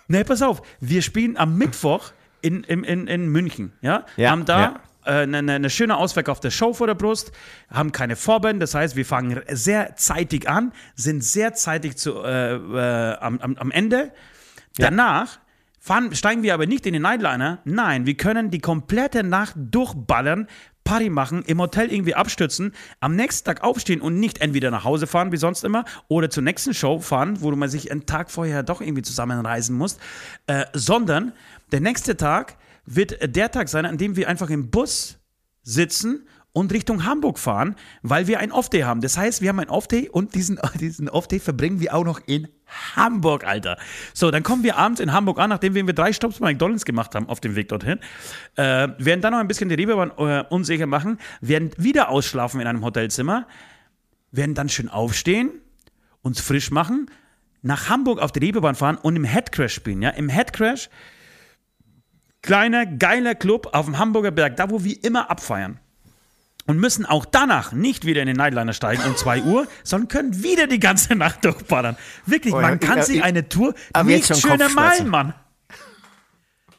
Nee, pass auf, wir spielen am Mittwoch in, in, in, in München, ja, Ja, haben da äh, eine, eine, eine schöne ausverkaufte Show vor der Brust, haben keine Vorband, das heißt, wir fangen sehr zeitig an, sind sehr zeitig zu, äh, äh, am, am, am Ende. Danach fahren, steigen wir aber nicht in den Nightliner. Nein, wir können die komplette Nacht durchballern, Party machen, im Hotel irgendwie abstützen, am nächsten Tag aufstehen und nicht entweder nach Hause fahren wie sonst immer oder zur nächsten Show fahren, wo man sich einen Tag vorher doch irgendwie zusammenreisen muss, äh, sondern der nächste Tag wird der Tag sein, an dem wir einfach im Bus sitzen und Richtung Hamburg fahren, weil wir ein Off-Day haben. Das heißt, wir haben ein Off-Day und diesen, diesen Off-Day verbringen wir auch noch in Hamburg, Alter. So, dann kommen wir abends in Hamburg an, nachdem wir drei Stops bei McDonalds gemacht haben auf dem Weg dorthin. Äh, werden dann noch ein bisschen die Reeperbahn äh, unsicher machen, werden wieder ausschlafen in einem Hotelzimmer, werden dann schön aufstehen, uns frisch machen, nach Hamburg auf die Reeperbahn fahren und im Headcrash spielen. Ja? Im Headcrash, kleiner, geiler Club auf dem Hamburger Berg, da wo wir immer abfeiern und müssen auch danach nicht wieder in den Nightliner steigen um 2 Uhr, sondern können wieder die ganze Nacht durchballern. Wirklich, Oh, man kann ich- sich ich- eine Tour nicht schöner malen, Mann.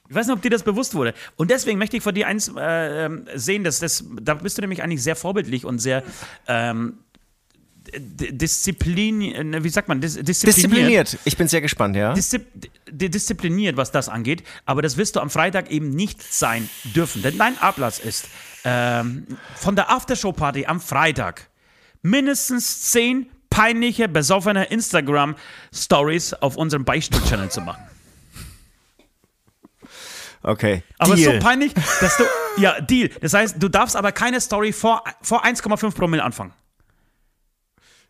Ich weiß nicht, ob dir das bewusst wurde. Und deswegen möchte ich von dir eins äh, ähm, sehen, dass das, da bist du nämlich eigentlich sehr vorbildlich und sehr ähm, Disziplin, äh, wie sagt man, dis diszipliniert. Diszipliniert. Ich bin sehr gespannt, ja. Diszi di- diszipliniert, was das angeht, aber das wirst du am Freitag eben nicht sein dürfen. Denn dein Ablass ist ähm, von der Aftershow-Party am Freitag mindestens zehn peinliche, besoffene Instagram-Stories auf unserem Beichtstuhl-Channel zu machen. Okay. Aber Deal. so peinlich, dass du. Ja, Deal. Das heißt, du darfst aber keine Story vor, vor 1,5 Promille anfangen.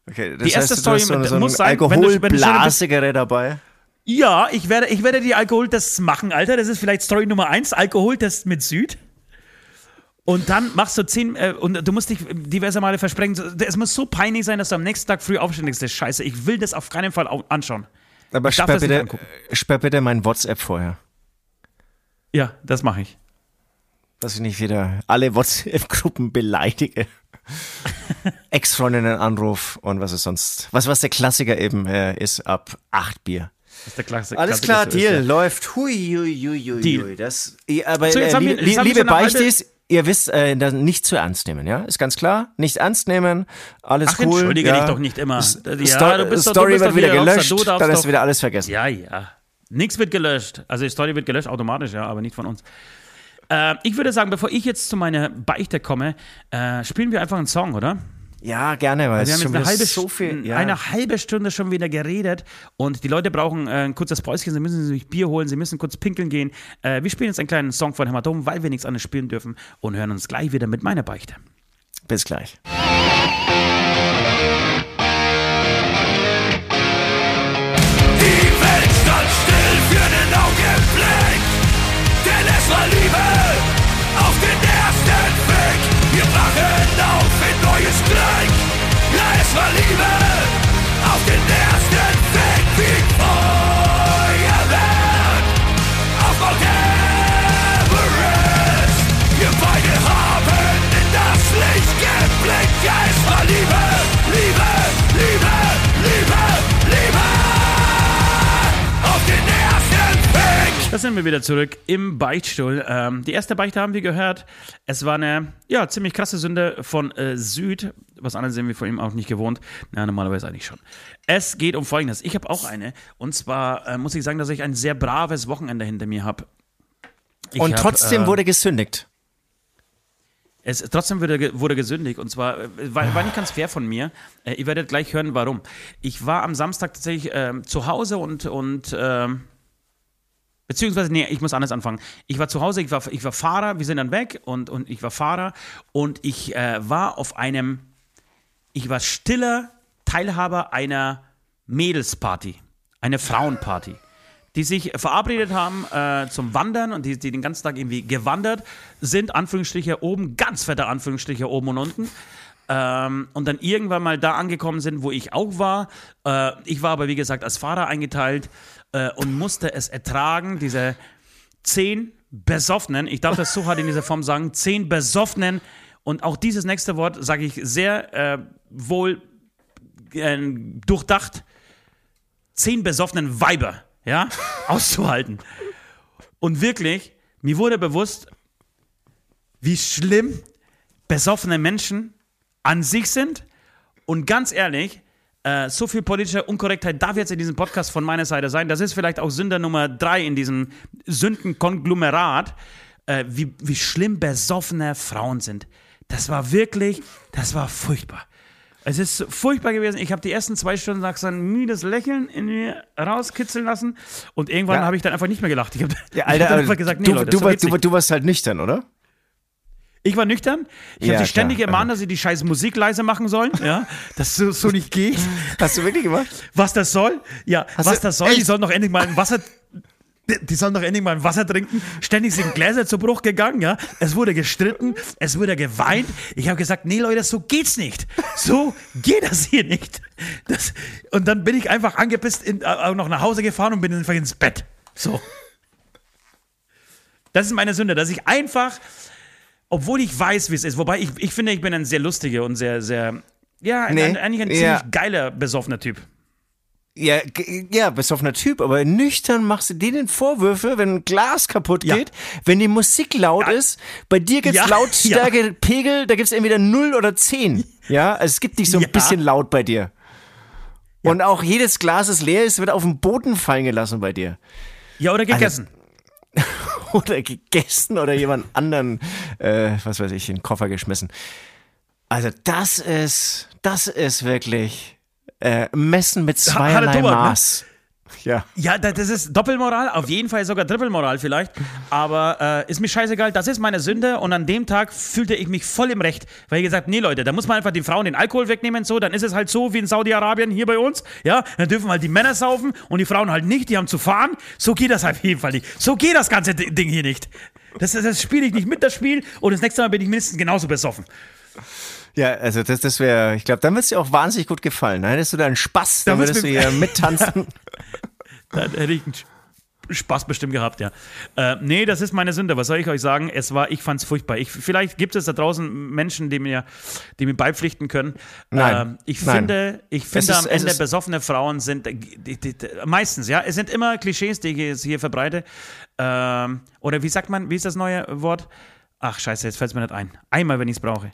okay, das die erste heißt, Story so, so muss ein sein, wenn du- wenn du dabei. Ja, ich werde, ich werde die Alkoholtests machen, Alter. Das ist vielleicht Story Nummer eins, Alkoholtest mit Süd. Und dann machst du zehn, äh, und du musst dich diverse Male versprechen. Es muss so peinlich sein, dass du am nächsten Tag früh aufstehen denkst, Scheiße, ich will das auf keinen Fall au- anschauen. Aber Ich sperr bitte, sperr bitte mein WhatsApp vorher. Ja, das mache ich. Dass ich nicht wieder alle WhatsApp-Gruppen beleidige. Ex-Freundinnen anruf und was es sonst, was, was der Klassiker eben äh, ist, ab acht Bier. Das ist der Klasse, Alles klar, so ist, Deal, ja. läuft. Hui, hui, hui, hui, Deal. hui. Das, ja, aber So, äh, liebe, liebe Beichtis, ihr wisst, äh, nicht zu ernst nehmen, ja? Ist ganz klar. Nicht ernst nehmen, alles Ach, cool. entschuldige ja. dich doch nicht immer. S- Ja, Sto du bist doch- du Story bist wird wieder gelöscht, du darfst dann ist wieder alles vergessen. Ja, ja. Nichts wird gelöscht. Also die Story wird gelöscht automatisch, ja, aber nicht von uns. Äh, ich würde sagen, bevor ich jetzt zu meiner Beichte komme, äh, spielen wir einfach einen Song, oder? Ja, gerne, weil Wir es haben jetzt schon eine halbe, so viel. Ja. eine halbe Stunde schon wieder geredet und die Leute brauchen äh, ein kurzes Päuschen, sie müssen sich Bier holen, sie müssen kurz pinkeln gehen. Äh, wir spielen jetzt einen kleinen Song von Hämatom, weil wir nichts anderes spielen dürfen und hören uns gleich wieder mit meiner Beichte. Bis gleich. Da sind wir wieder zurück im Beichtstuhl. Ähm, die erste Beichte haben wir gehört. Es war eine ja, ziemlich krasse Sünde von äh, Süd. Was anderes sind wir von ihm auch nicht gewohnt. Na, normalerweise eigentlich schon. Es geht um Folgendes. Ich habe auch eine. Und zwar äh, muss ich sagen, dass ich ein sehr braves Wochenende hinter mir habe. Und trotzdem äh, wurde gesündigt. es, trotzdem wurde, wurde gesündigt und zwar äh, war, war nicht ganz fair von mir. Äh, ihr werdet gleich hören, warum. Ich war am Samstag tatsächlich ähm, zu Hause und, und ähm, beziehungsweise, nee, ich muss anders anfangen. Ich war zu Hause, ich war, ich war Fahrer, wir sind dann weg und, und ich war Fahrer und ich äh, war auf einem, ich war stiller Teilhaber einer Mädelsparty, eine Frauenparty die sich verabredet haben äh, zum Wandern und die, die den ganzen Tag irgendwie gewandert sind, Anführungsstriche oben, ganz fette Anführungsstriche oben und unten. Ähm, und dann irgendwann mal da angekommen sind, wo ich auch war. Äh, ich war aber, wie gesagt, als Fahrer eingeteilt äh, und musste es ertragen, diese zehn besoffenen, ich darf das so hart in dieser Form sagen, zehn besoffenen und auch dieses nächste Wort sage ich sehr äh, wohl äh, durchdacht, zehn besoffenen Weiber, ja, auszuhalten. Und wirklich, mir wurde bewusst, wie schlimm besoffene Menschen an sich sind. Und ganz ehrlich, Äh, so viel politische Unkorrektheit darf jetzt in diesem Podcast von meiner Seite sein. Das ist vielleicht auch Sünder Nummer drei in diesem Sündenkonglomerat, äh, wie, wie schlimm besoffene Frauen sind. Das war wirklich, das war furchtbar. Es ist furchtbar gewesen. Ich habe die ersten zwei Stunden nach so ein müdes Lächeln in mir rauskitzeln lassen und irgendwann Ja. habe ich dann einfach nicht mehr gelacht. Ich habe Ja, hab einfach gesagt, nee, du, Leute, du, so war- du, du warst halt nüchtern, oder? Ich war nüchtern. Ich Ja, habe sie ständig klar. ermahnt, dass sie die scheiß Musik leise machen sollen. Ja, dass so, so nicht geht. Hast du wirklich gemacht? Was das soll? Ja, Hast was du- das soll? Die echt? sollen doch endlich mal ein Wasser. Die sollen doch endlich mal ein Wasser trinken. Ständig sind Gläser zu Bruch gegangen, ja. Es wurde gestritten, es wurde geweint. Ich habe gesagt, nee, Leute, so geht's nicht. So geht das hier nicht. Das, und dann bin ich einfach angepisst in, auch noch nach Hause gefahren und bin einfach ins Bett. So. Das ist meine Sünde, dass ich einfach, obwohl ich weiß, wie es ist, wobei ich, ich finde, ich bin ein sehr lustiger und sehr, sehr, ja, Nee, ein, eigentlich ein ja. ziemlich geiler, besoffener Typ. Ja, ja, besoffener Typ, aber nüchtern machst du denen Vorwürfe, wenn ein Glas kaputt Ja. geht, wenn die Musik laut ist. Bei dir gibt's Ja, Lautstärke, Pegel, da gibt's entweder 0 oder 10. Ja, also es gibt nicht so ein Ja. bisschen laut bei dir. Und auch jedes Glas ist leer, es wird auf den Boden fallen gelassen bei dir. Ja, oder gegessen. Oder gegessen oder jemand anderen, äh, was weiß ich, in den Koffer geschmissen. Also das ist, das ist wirklich äh, Messen mit zweierlei Tobak, ne? Ja. Ja, da- das ist Doppelmoral, auf jeden Fall sogar Trippelmoral vielleicht. Aber äh, ist mir scheißegal, das ist meine Sünde. Und an dem Tag fühlte ich mich voll im Recht. Weil ich gesagt, nee Leute, da muss man einfach den Frauen den Alkohol wegnehmen. So, dann ist es halt so wie in Saudi-Arabien hier bei uns. Ja, dann dürfen halt die Männer saufen und die Frauen halt nicht. Die haben zu fahren. So geht das auf jeden Fall nicht. So geht das ganze Ding hier nicht. Das, das, das spiele ich nicht mit, das Spiel. Und das nächste Mal bin ich mindestens genauso besoffen. Ja, also das, das wäre, ich glaube, dann wird es dir auch wahnsinnig gut gefallen. Dann hättest du da einen Spaß, dann Da würdest du hier mittanzen. Da hätte ich einen Spaß bestimmt gehabt, ja. Äh, nee, das ist meine Sünde. Was soll ich euch sagen? Es war, ich fand's furchtbar. Ich, vielleicht gibt es da draußen Menschen, die mir, die mir beipflichten können. Nein. Ähm, ich Nein. finde, ich finde ist- am es Ende besoffene Frauen sind äh, die, die, die, meistens, ja, es sind immer Klischees, die ich jetzt hier verbreite. Ähm, oder wie sagt man, wie ist das neue Wort? Ach, scheiße, jetzt fällt's mir nicht ein. Einmal, wenn ich es brauche.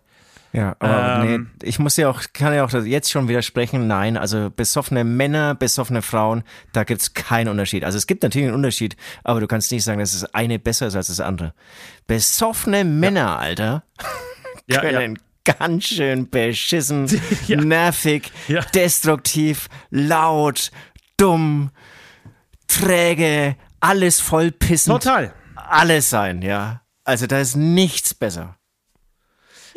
Ja, aber Ähm. nee, ich muss ja auch, kann ja auch jetzt schon widersprechen, nein, also besoffene Männer, besoffene Frauen, da gibt's keinen Unterschied. Also es gibt natürlich einen Unterschied, aber du kannst nicht sagen, dass das eine besser ist als das andere. Besoffene Männer, Alter, Ja, ja. können ganz schön beschissen, Ja. nervig, Ja. destruktiv, laut, dumm, träge, alles voll pissen. Total. Alles sein, ja. Also da ist nichts besser.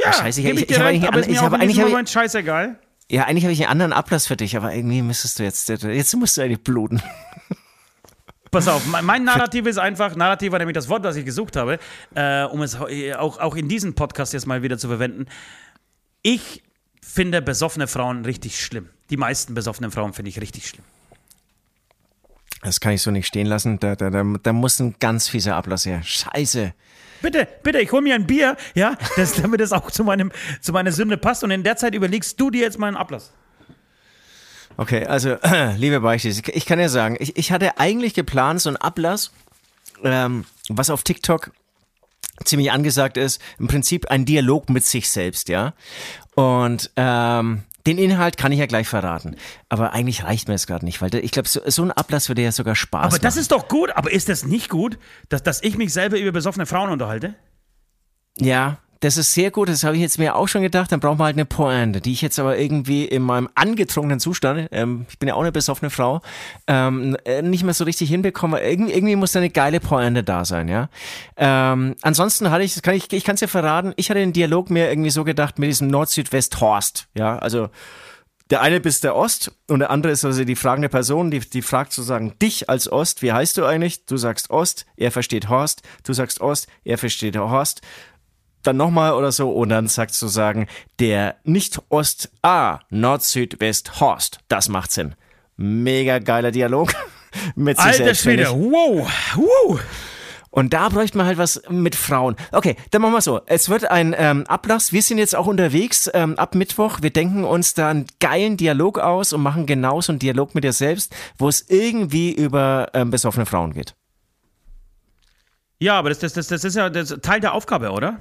Ja, scheiße, ich- ich, ich- ich habe eigentlich aber mir ich habe eigentlich- Moment scheißegal. Ja, eigentlich habe ich einen anderen Ablass für dich, aber irgendwie müsstest du jetzt, jetzt musst du eigentlich bluten. Pass auf, mein, mein Narrativ ist einfach, Narrativ war nämlich das Wort, das ich gesucht habe, äh, um es auch, auch in diesem Podcast jetzt mal wieder zu verwenden. Ich finde besoffene Frauen richtig schlimm. Die meisten besoffenen Frauen finde ich richtig schlimm. Das kann ich so nicht stehen lassen. Da, da, da, da muss ein ganz fieser Ablass her. Scheiße. Bitte, bitte, ich hole mir ein Bier, ja, das, damit das auch zu, meinem, zu meiner Sünde passt. Und in der Zeit überlegst du dir jetzt mal einen Ablass. Okay, also, liebe Beichtis, ich- kann ja sagen, ich, ich hatte eigentlich geplant, so einen Ablass, ähm, was auf TikTok ziemlich angesagt ist, im Prinzip ein Dialog mit sich selbst, ja. Und ähm, den Inhalt kann ich ja gleich verraten. Aber eigentlich reicht mir das gerade nicht, weil ich glaube, so, so ein Ablass würde ja sogar Spaß Aber das machen. ist doch gut, aber ist das nicht gut, dass, dass ich mich selber über besoffene Frauen unterhalte? Ja, das ist sehr gut. Das habe ich jetzt mir auch schon gedacht. Dann brauchen wir halt eine Pointe, die ich jetzt aber irgendwie in meinem angetrunkenen Zustand, ähm, ich bin ja auch eine besoffene Frau, ähm, äh, nicht mehr so richtig hinbekomme. Irgendwie, irgendwie muss da eine geile Pointe da sein, ja. Ähm, ansonsten hatte ich, kann ich, ich kann es ja verraten, ich hatte den Dialog mir irgendwie so gedacht mit diesem Nord-Süd-West-Horst, ja. Also der eine bist der Ost und der andere ist also die fragende Person, die, die fragt sozusagen dich als Ost, wie heißt du eigentlich? Du sagst Ost, er versteht Horst, du sagst Ost, er versteht Horst dann nochmal oder so und dann sagt sozusagen der Nicht-Ost, ah, Nord-Süd-West, Horst. Das macht Sinn. Mega geiler Dialog mit sich Alter selbst. finde Schwede, wow, wow. Und da bräuchte man halt was mit Frauen. Okay, dann machen wir so. Es wird ein ähm, Ablass. Wir sind jetzt auch unterwegs ähm, ab Mittwoch. Wir denken uns da einen geilen Dialog aus und machen genau so einen Dialog mit dir selbst, wo es irgendwie über ähm, besoffene Frauen geht. Ja, aber das, das, das, das ist ja das Teil der Aufgabe, oder?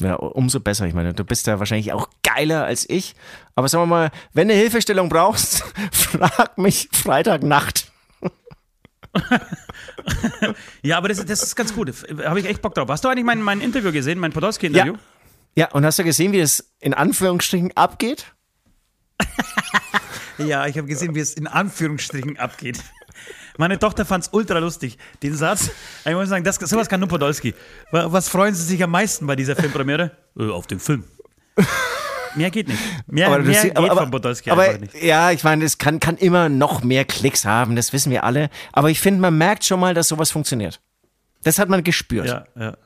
Ja, umso besser. Ich meine, du bist ja wahrscheinlich auch geiler als ich. Aber sagen wir mal, wenn du Hilfestellung brauchst, frag mich Freitagnacht. ja, aber das, das ist ganz gut. Habe ich echt Bock drauf. Hast du eigentlich mein, mein Interview gesehen, mein Podolski-Interview? Ja. ja, und hast du gesehen, wie es in Anführungsstrichen abgeht? ja, ich habe gesehen, wie es in Anführungsstrichen abgeht. Meine Tochter fand es ultra lustig, den Satz. Ich muss sagen, das, sowas kann nur Podolski. Was freuen Sie sich am meisten bei dieser Filmpremiere? Äh, auf den Film. Mehr geht nicht. Mehr, aber mehr sie, geht aber, von Podolski aber, einfach nicht. Ja, ich meine, es kann, kann immer noch mehr Klicks haben, das wissen wir alle. Aber ich finde, man merkt schon mal, dass sowas funktioniert. Das hat man gespürt. Ja, ja.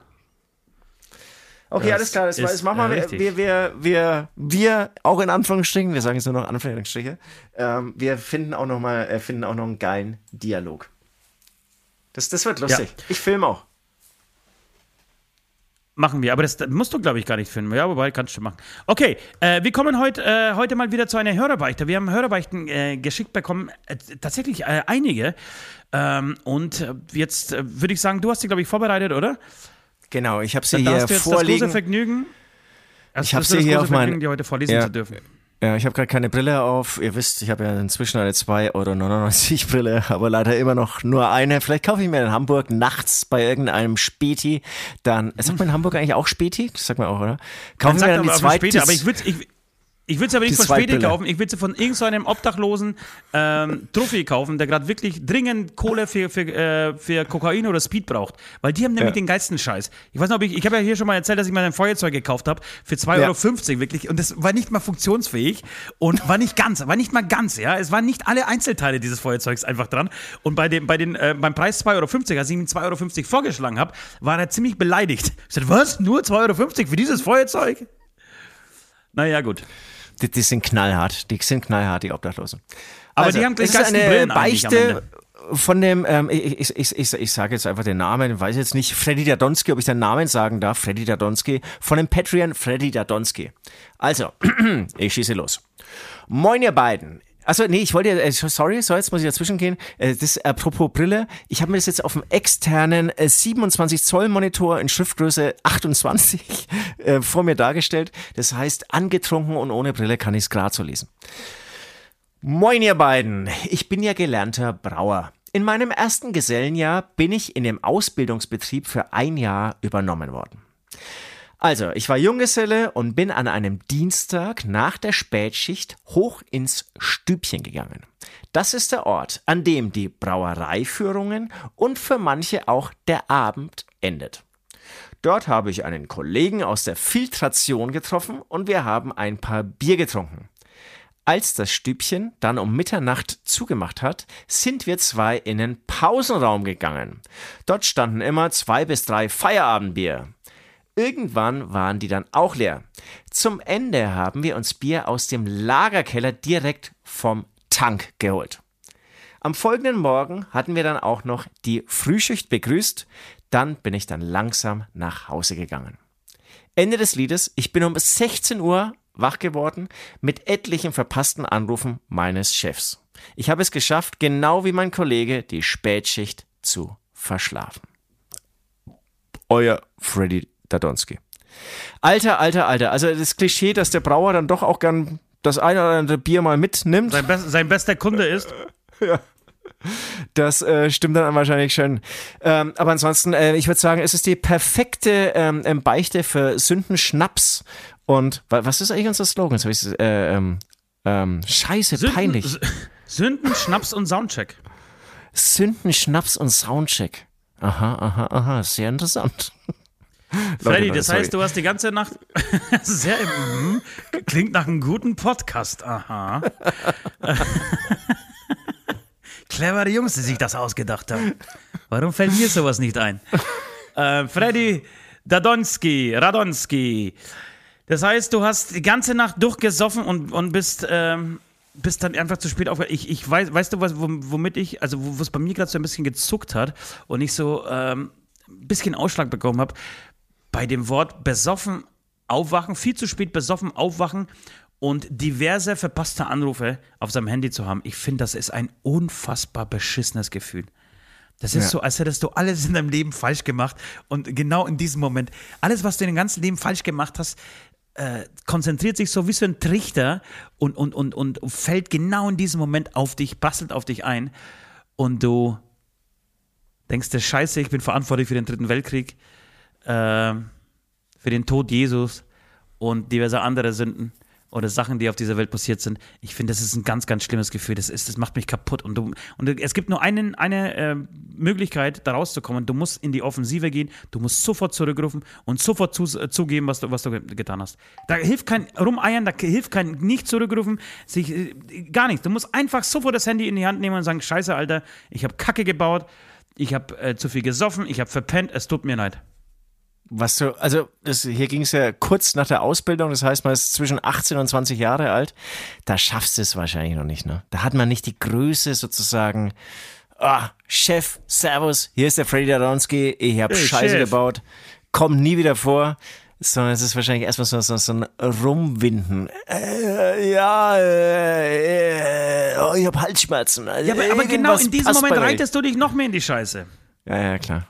Okay, Das alles klar, das, ist, das machen wir. wir, wir, wir, wir, auch in Anführungsstrichen, wir sagen jetzt nur noch Anführungsstriche, ähm, wir finden auch noch mal, äh, finden auch noch einen geilen Dialog. Das, das wird lustig. Ich filme auch. Machen wir, aber das musst du, glaube ich, gar nicht finden. Ja, wobei, kannst du machen. Okay, äh, wir kommen heute, äh, heute mal wieder zu einer Hörerbeichte. Wir haben Hörerbeichten äh, geschickt bekommen, äh, tatsächlich äh, einige. Ähm, und jetzt würde ich sagen, du hast sie, glaube ich, vorbereitet, oder? Genau, ich habe sie Dann hier jetzt das große vorliegen. Vergnügen. Also Ich hab das ist sie hier auf mein- Vergnügen, die heute vorlesen Ja. zu dürfen. Ja, ich habe gerade keine Brille auf. Ihr wisst, ich habe ja inzwischen eine 2,99 Euro Brille, aber leider immer noch nur eine. Vielleicht kaufe ich mir in Hamburg nachts bei irgendeinem Späti. Dann, sagt man in Hamburg eigentlich auch Späti? Das sagt man auch, oder? Kaufe ich mir dann die zweite. später, aber ich würde ich, ich würd's aber nicht Die von Zweitbrille. kaufen, ich würde sie von irgendeinem Obdachlosen ähm, Trophy kaufen, der gerade wirklich dringend Kohle für, für, äh, für Kokain oder Speed braucht. Weil die haben nämlich Ja. den geilsten Scheiß. Ich weiß nicht, ob ich, ich habe ja hier schon mal erzählt, dass ich mal ein Feuerzeug gekauft habe für 2,50 Ja. Euro wirklich. Und das war nicht mal funktionsfähig und war nicht ganz, war nicht mal ganz, ja. Es waren nicht alle Einzelteile dieses Feuerzeugs einfach dran. Und bei dem, bei den, äh, beim Preis 2,50 Euro, als ich ihm 2,50 Euro vorgeschlagen habe, war er ziemlich beleidigt. Ich sagte, was? Nur 2,50 Euro für dieses Feuerzeug? Naja, gut. Die, die sind knallhart. Die sind knallhart, die Obdachlosen. Aber die haben die ist geilsten eine Brillen Beichte von dem, ähm, ich, ich, ich, ich, ich sage jetzt einfach den Namen, weiß jetzt nicht, Freddy Dadonski, ob ich den Namen sagen darf, Freddy Dadonski, von dem Patreon Freddy Dadonski. Also, ich schieße los. Moin ihr beiden. Also nee, ich wollte, äh, sorry, so jetzt muss ich dazwischen gehen. Äh, das apropos Brille. Ich habe mir das jetzt auf dem externen äh, 27 Zoll Monitor in Schriftgröße 28 äh, vor mir dargestellt. Das heißt, angetrunken und ohne Brille kann ich es gerade so lesen. Moin ihr beiden, ich bin ja gelernter Brauer. In meinem ersten Gesellenjahr bin ich in dem Ausbildungsbetrieb für ein Jahr übernommen worden. Also, ich war Junggeselle und bin an einem Dienstag nach der Spätschicht hoch ins Stübchen gegangen. Das ist der Ort, an dem die Brauereiführungen und für manche auch der Abend endet. Dort habe ich einen Kollegen aus der Filtration getroffen und wir haben ein paar Bier getrunken. Als das Stübchen dann um Mitternacht zugemacht hat, sind wir zwei in den Pausenraum gegangen. Dort standen immer zwei bis drei Feierabendbier. Irgendwann waren die dann auch leer. Zum Ende haben wir uns Bier aus dem Lagerkeller direkt vom Tank geholt. Am folgenden Morgen hatten wir dann auch noch die Frühschicht begrüßt. Dann bin ich dann langsam nach Hause gegangen. Ende des Liedes. Ich bin um 16 Uhr wach geworden mit etlichen verpassten Anrufen meines Chefs. Ich habe es geschafft, genau wie mein Kollege, die Spätschicht zu verschlafen. Euer Freddy Dadonski. Alter, alter, alter. Also das Klischee, dass der Brauer dann doch auch gern das eine oder andere Bier mal mitnimmt. Sein, best, sein bester Kunde ist. Das äh, stimmt dann wahrscheinlich schon. Ähm, aber ansonsten, äh, ich würde sagen, es ist die perfekte ähm, ähm, Beichte für Sündenschnaps. Und wa was ist eigentlich unser Slogan? Äh, ähm, ähm, scheiße, peinlich. Sünden, Schnaps und Soundcheck. Sündenschnaps und Soundcheck. Aha, aha, aha, sehr interessant. Freddy, das sorry. heißt, du hast die ganze Nacht. Sehr. mhm. Klingt nach einem guten Podcast. Aha. Clevere Jungs, die sich das ausgedacht haben. Warum fällt mir sowas nicht ein? Äh, Freddy Dadonski, Radonski. Das heißt, du hast die ganze Nacht durchgesoffen und, und bist, ähm, bist dann einfach zu spät aufgehört. Ich, ich weiß, weißt du, was, womit ich, also wo es bei mir gerade so ein bisschen gezuckt hat und ich so ähm, ein bisschen Ausschlag bekommen habe, bei dem Wort besoffen aufwachen, viel zu spät besoffen aufwachen und diverse verpasste Anrufe auf seinem Handy zu haben. Ich finde, das ist ein unfassbar beschissenes Gefühl. Das ist Ja. so, als hättest du alles in deinem Leben falsch gemacht. Und genau in diesem Moment, alles, was du in deinem ganzen Leben falsch gemacht hast, äh, konzentriert sich so wie so ein Trichter und, und, und, und fällt genau in diesem Moment auf dich, bastelt auf dich ein. Und du denkst dir, scheiße, ich bin verantwortlich für den Dritten Weltkrieg, äh, für den Tod Jesus und diverse andere Sünden oder Sachen, die auf dieser Welt passiert sind. Ich finde, das ist ein ganz, ganz schlimmes Gefühl. Das, ist, das macht mich kaputt. Und, du, und es gibt nur einen, eine äh, Möglichkeit, da rauszukommen. Du musst in die Offensive gehen, du musst sofort zurückrufen und sofort zu, äh, zugeben, was du, was du ge- getan hast. Da hilft kein Rumeiern, da hilft kein nicht zurückrufen, äh, gar nichts. Du musst einfach sofort das Handy in die Hand nehmen und sagen, scheiße, Alter, ich habe Kacke gebaut, ich habe äh, zu viel gesoffen, ich habe verpennt, es tut mir leid. Was du, also das, hier ging es ja kurz nach der Ausbildung, das heißt, man ist zwischen 18 und 20 Jahre alt. Da schaffst du es wahrscheinlich noch nicht, ne? Da hat man nicht die Größe sozusagen. Ah, Chef, Servus, hier ist der Freddy Daronski, ich habe Hey, Scheiße Chef. gebaut, kommt nie wieder vor. Sondern es ist wahrscheinlich erstmal so, so, so ein Rumwinden. Äh, ja, äh, oh, ich habe Halsschmerzen. Ja, aber, aber genau in diesem Moment reitest du dich noch mehr in die Scheiße. Ja, ja, klar.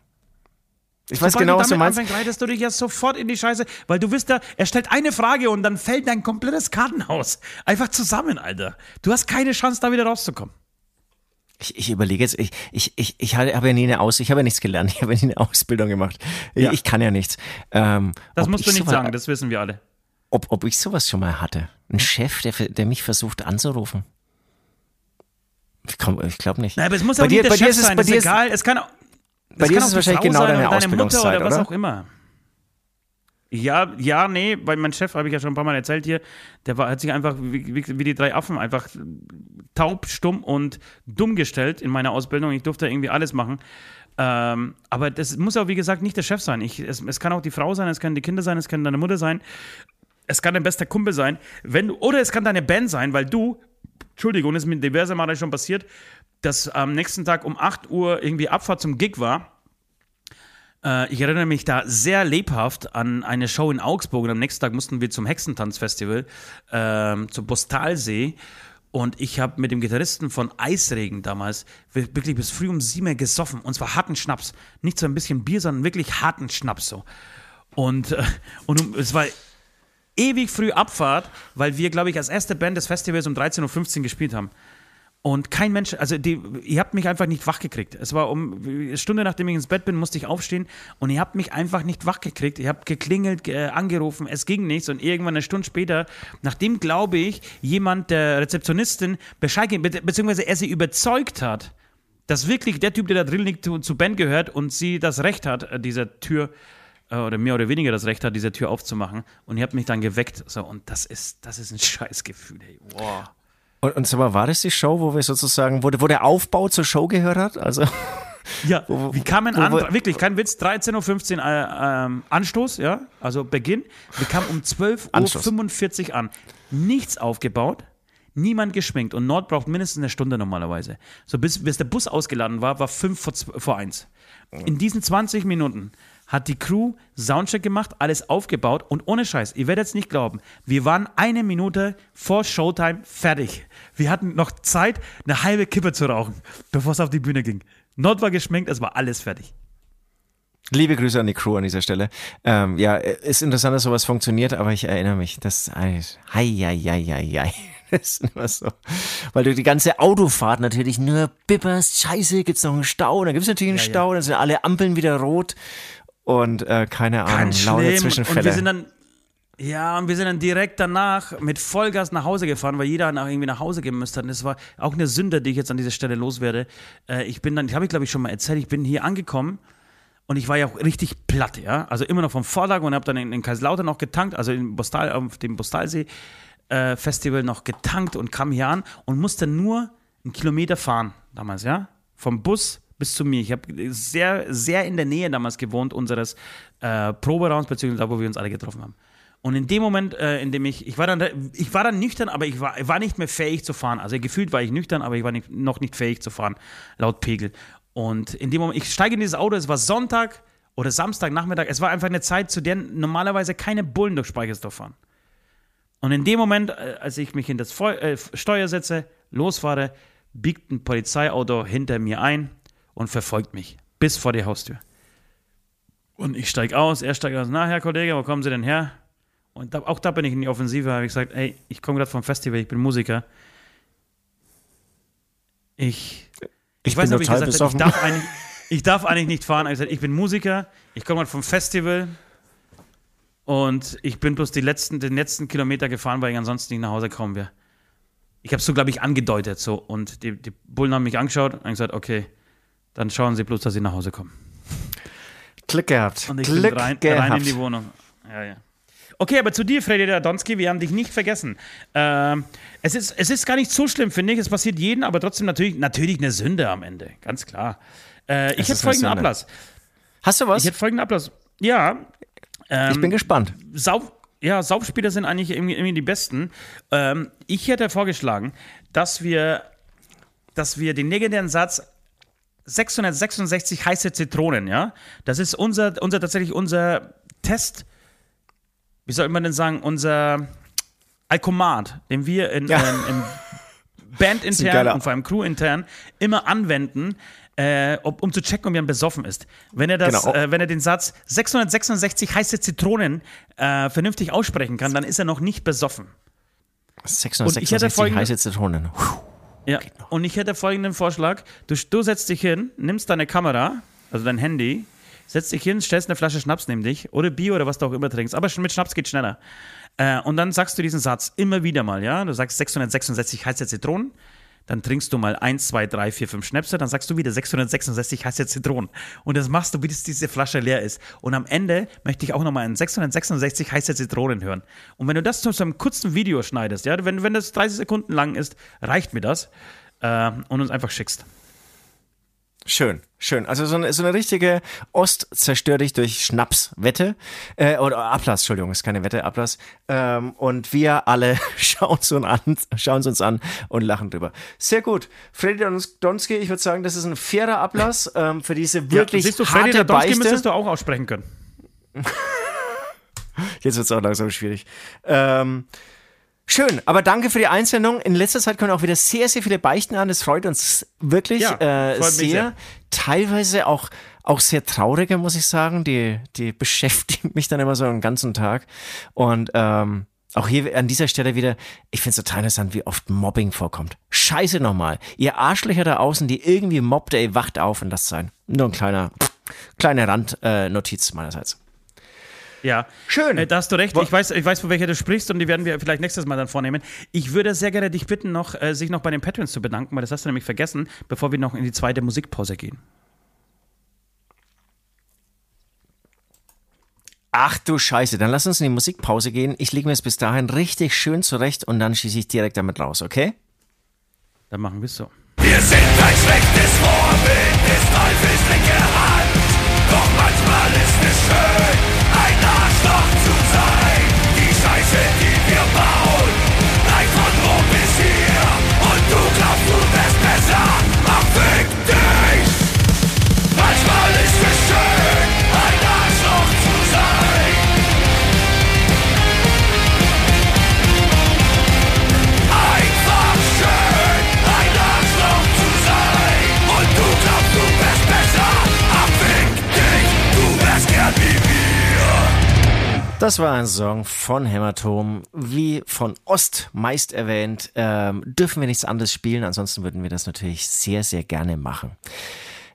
Ich weiß Sobald genau, was du meinst. anfängst, reitest du dich ja sofort in die Scheiße, weil du wisst ja, er stellt eine Frage und dann fällt dein komplettes Kartenhaus einfach zusammen, Alter. Du hast keine Chance, da wieder rauszukommen. Ich, ich überlege jetzt, ich, ich, ich, ich habe ja nie eine Aus, ich habe ja nichts gelernt, ich habe ja nie eine Ausbildung gemacht. Ich, Ja. ich kann ja nichts. Ähm, Das musst du ich nicht sowas- sagen, das wissen wir alle. Ob, ob ich sowas schon mal hatte. Ein Chef, der, der mich versucht anzurufen. Ich, ich glaube nicht. Na, aber es muss Bei auch dir- nicht der Chef ist es- sein, bei das dir ist ist- egal. Es kann, auch- bei dir ist es wahrscheinlich Frau genau deine oder deine Mutter Ausbildungszeit, oder was oder? auch immer. Ja, ja, nee, weil mein Chef, habe ich ja schon ein paar Mal erzählt hier, der war, hat sich einfach wie, wie, wie die drei Affen einfach taub, stumm und dumm gestellt in meiner Ausbildung. Ich durfte irgendwie alles machen. Ähm, aber das muss auch, wie gesagt, nicht der Chef sein. Ich, es, es kann auch die Frau sein, es kann die Kinder sein, es kann deine Mutter sein, es kann dein bester Kumpel sein. Wenn oder es kann deine Band sein, weil du, Entschuldigung, das ist mir diverse Male schon passiert, dass am nächsten Tag um 8 Uhr irgendwie Abfahrt zum Gig war. Äh, ich erinnere mich da sehr lebhaft an eine Show in Augsburg und am nächsten Tag mussten wir zum Hexentanzfestival, ähm, zum Postalsee. Und ich habe mit dem Gitarristen von Eisregen damals wir- wirklich bis früh um sieben gesoffen. Und zwar harten Schnaps. Nicht so ein bisschen Bier, sondern wirklich harten Schnaps so. Und, äh, und es war ewig früh Abfahrt, weil wir, glaube ich, als erste Band des Festivals um 13.15 Uhr gespielt haben. Und kein Mensch, also die, ihr habt mich einfach nicht wach gekriegt. Es war um eine Stunde nachdem ich ins Bett bin, musste ich aufstehen und ihr habt mich einfach nicht wach gekriegt. Ihr habt geklingelt, ge- äh, angerufen, es ging nichts und irgendwann eine Stunde später, nachdem, glaube ich, jemand der Rezeptionistin Bescheid gegeben, be beziehungsweise er sie überzeugt hat, dass wirklich der Typ, der da drin liegt, zu, zu Ben gehört und sie das Recht hat, äh, diese Tür äh, oder mehr oder weniger das Recht hat, diese Tür aufzumachen. Und ihr habt mich dann geweckt. So, und das ist, das ist ein Scheißgefühl, ey. Wow. Und, und mal, war das die Show, wo wir sozusagen, wo, der- wo der Aufbau zur Show gehört hat? Also, Ja, wir kamen an, wirklich, kein Witz, 13.15 Uhr äh, ähm, Anstoß, ja, also Beginn. Wir kamen um 12.45 Uhr an. Nichts aufgebaut, niemand geschminkt und Nord braucht mindestens eine Stunde normalerweise. So bis, bis der Bus ausgeladen war, war 5 vor, vor 1. In diesen 20 Minuten hat die Crew Soundcheck gemacht, alles aufgebaut und ohne Scheiß, ihr werdet es nicht glauben, wir waren eine Minute vor Showtime fertig. Wir hatten noch Zeit, eine halbe Kippe zu rauchen, bevor es auf die Bühne ging. Nord war geschminkt, es war alles fertig. liebe Grüße an die Crew an dieser Stelle. Ähm, ja, ist interessant, dass sowas funktioniert, aber ich erinnere mich, das, hei, hei, hei, hei, hei. Das ist immer so. Weil du die ganze Autofahrt natürlich nur bibberst, scheiße, gibt's noch einen Stau, dann gibt's natürlich einen Ja, ja. Stau, dann sind alle Ampeln wieder rot und äh, keine Ahnung, Ganz laute schlimm. Und Zwischenfälle. wir sind dann, ja, und wir sind dann direkt danach mit Vollgas nach Hause gefahren, weil jeder nach, irgendwie nach Hause gehen müsste. Und das war auch eine Sünde, die ich jetzt an dieser Stelle loswerde. Äh, ich bin dann, ich habe ich glaube ich schon mal erzählt, ich bin hier angekommen und ich war ja auch richtig platt, ja. Also immer noch vom Vortag und habe dann in, in Kaiserslautern noch getankt, also in Postal, auf dem Postalsee äh, Festival noch getankt und kam hier an und musste nur einen Kilometer fahren damals, ja. Vom Bus bis zu mir. Ich habe sehr, sehr in der Nähe damals gewohnt unseres äh, Proberaums, beziehungsweise da, wo wir uns alle getroffen haben. Und in dem Moment, äh, in dem ich, ich war dann, ich war dann nüchtern, aber ich war, war nicht mehr fähig zu fahren. Also gefühlt war ich nüchtern, aber ich war nicht, noch nicht fähig zu fahren, laut Pegel. Und in dem Moment, ich steige in dieses Auto, es war Sonntag oder Samstagnachmittag, es war einfach eine Zeit, zu der normalerweise keine Bullen durch Speichersdorf fahren. Und in dem Moment, äh, als ich mich in das Feu äh, Steuer setze, losfahre, biegt ein Polizeiauto hinter mir ein und verfolgt mich bis vor die Haustür. Und ich steige aus, er steigt aus. Na, Herr Kollege, wo kommen Sie denn her? Und da, auch da bin ich in die Offensive, habe ich gesagt, ey, ich komme gerade vom Festival, ich bin Musiker. Ich, ich, Ich weiß nicht, ob ich gesagt habe, ich darf, eigentlich, ich darf eigentlich nicht fahren. Ich, gesagt, ich bin Musiker, ich komme gerade vom Festival und ich bin bloß die letzten, den letzten Kilometer gefahren, weil ich ansonsten nicht nach Hause kommen wäre. Ich habe es so, glaube ich, angedeutet so und die, die Bullen haben mich angeschaut und gesagt, okay, dann schauen Sie bloß, dass Sie nach Hause kommen. Glück gehabt. Und ich Glück bin rein, gehabt. rein in die Wohnung. Ja, ja. Okay, aber zu dir, Freddy Radonski, wir haben dich nicht vergessen. Ähm, es, ist, es ist gar nicht so schlimm, finde ich. Es passiert jedem, aber trotzdem natürlich, natürlich eine Sünde am Ende. Ganz klar. Äh, ich hätte folgenden. Ablass. Hast du was? Ich hätte folgenden Ablass. Ja. Ähm, ich bin gespannt. Sauf, ja, Saufspieler sind eigentlich irgendwie, irgendwie die besten. Ähm, ich hätte vorgeschlagen, dass wir, dass wir den legendären Satz 666 heiße Zitronen, ja, das ist unser, unser tatsächlich unser Test, wie soll man denn sagen, unser Alkomat, den wir in, Ja. ähm, im ein Band-intern und vor allem Crew-intern immer anwenden, äh, ob, um zu checken, ob jemand besoffen ist. Wenn er, das, Genau. äh, wenn er den Satz 666 heiße Zitronen äh, vernünftig aussprechen kann, dann ist er noch nicht besoffen. 666 folgende- heiße Zitronen. Puh. Ja. Und ich hätte folgenden Vorschlag: du, du setzt dich hin, nimmst deine Kamera, also dein Handy, setzt dich hin, stellst eine Flasche Schnaps neben dich oder Bier oder was du auch immer trinkst. Aber mit Schnaps geht schneller. Äh, und dann sagst du diesen Satz immer wieder mal, ja? Du sagst 666 heiße Zitronen. Dann trinkst du mal 1, 2, 3, 4, 5 Schnäpse, dann sagst du wieder 666 heiße Zitronen. Und das machst du, bis diese Flasche leer ist. Und am Ende möchte ich auch nochmal einen 666 heiße Zitronen hören. Und wenn du das zu einem kurzen Video schneidest, ja, wenn, wenn das 30 Sekunden lang ist, reicht mir das. Äh, und uns einfach schickst. Schön, schön. Also so eine, so eine richtige Ost zerstör dich durch Schnaps-Wette. Äh, oder Ablass, Entschuldigung, ist keine Wette, Ablass. Ähm, und wir alle schauen es uns an, schauen uns an und lachen drüber. Sehr gut. Freddy Dons- Donski, ich würde sagen, das ist ein fairer Ablass ähm, für diese wirklich ja, siehst du, Freddy harte Radonski Beichte. müsstest du auch aussprechen können. Jetzt wird es auch langsam schwierig. Ähm, schön, aber danke für die Einsendung. In letzter Zeit kommen auch wieder sehr, sehr viele Beichten an. Das freut uns wirklich Ja, äh, freut mich sehr. sehr. Teilweise auch, auch sehr traurige, muss ich sagen. Die, die beschäftigen mich dann immer so den ganzen Tag. Und ähm, auch hier an dieser Stelle wieder, ich finde es total interessant, wie oft Mobbing vorkommt. Scheiße nochmal. Ihr Arschlöcher da außen, die irgendwie mobbt, ey, wacht auf und lasst sein. Nur ein kleiner, kleine Randnotiz äh, Notiz meinerseits. Ja. Schön. Äh, da hast du recht. Ich weiß, ich weiß, von welcher du sprichst und die werden wir vielleicht nächstes Mal dann vornehmen. Ich würde sehr gerne dich bitten, noch, äh, sich noch bei den Patrons zu bedanken, weil das hast du nämlich vergessen, bevor wir noch in die zweite Musikpause gehen. Ach du Scheiße, dann lass uns in die Musikpause gehen. Ich lege mir es bis dahin richtig schön zurecht und dann schieße ich direkt damit raus, okay? Dann machen wir es so. Wir sind ein schlechtes Vorbild des Teufels linke Hand. Doch manchmal ist es schön, ein Arschloch zu sein. Die Scheiße, die wir bauen, Das war ein Song von Hämatom. Wie von Ost meist erwähnt, ähm, dürfen wir nichts anderes spielen. Ansonsten würden wir das natürlich sehr, sehr gerne machen.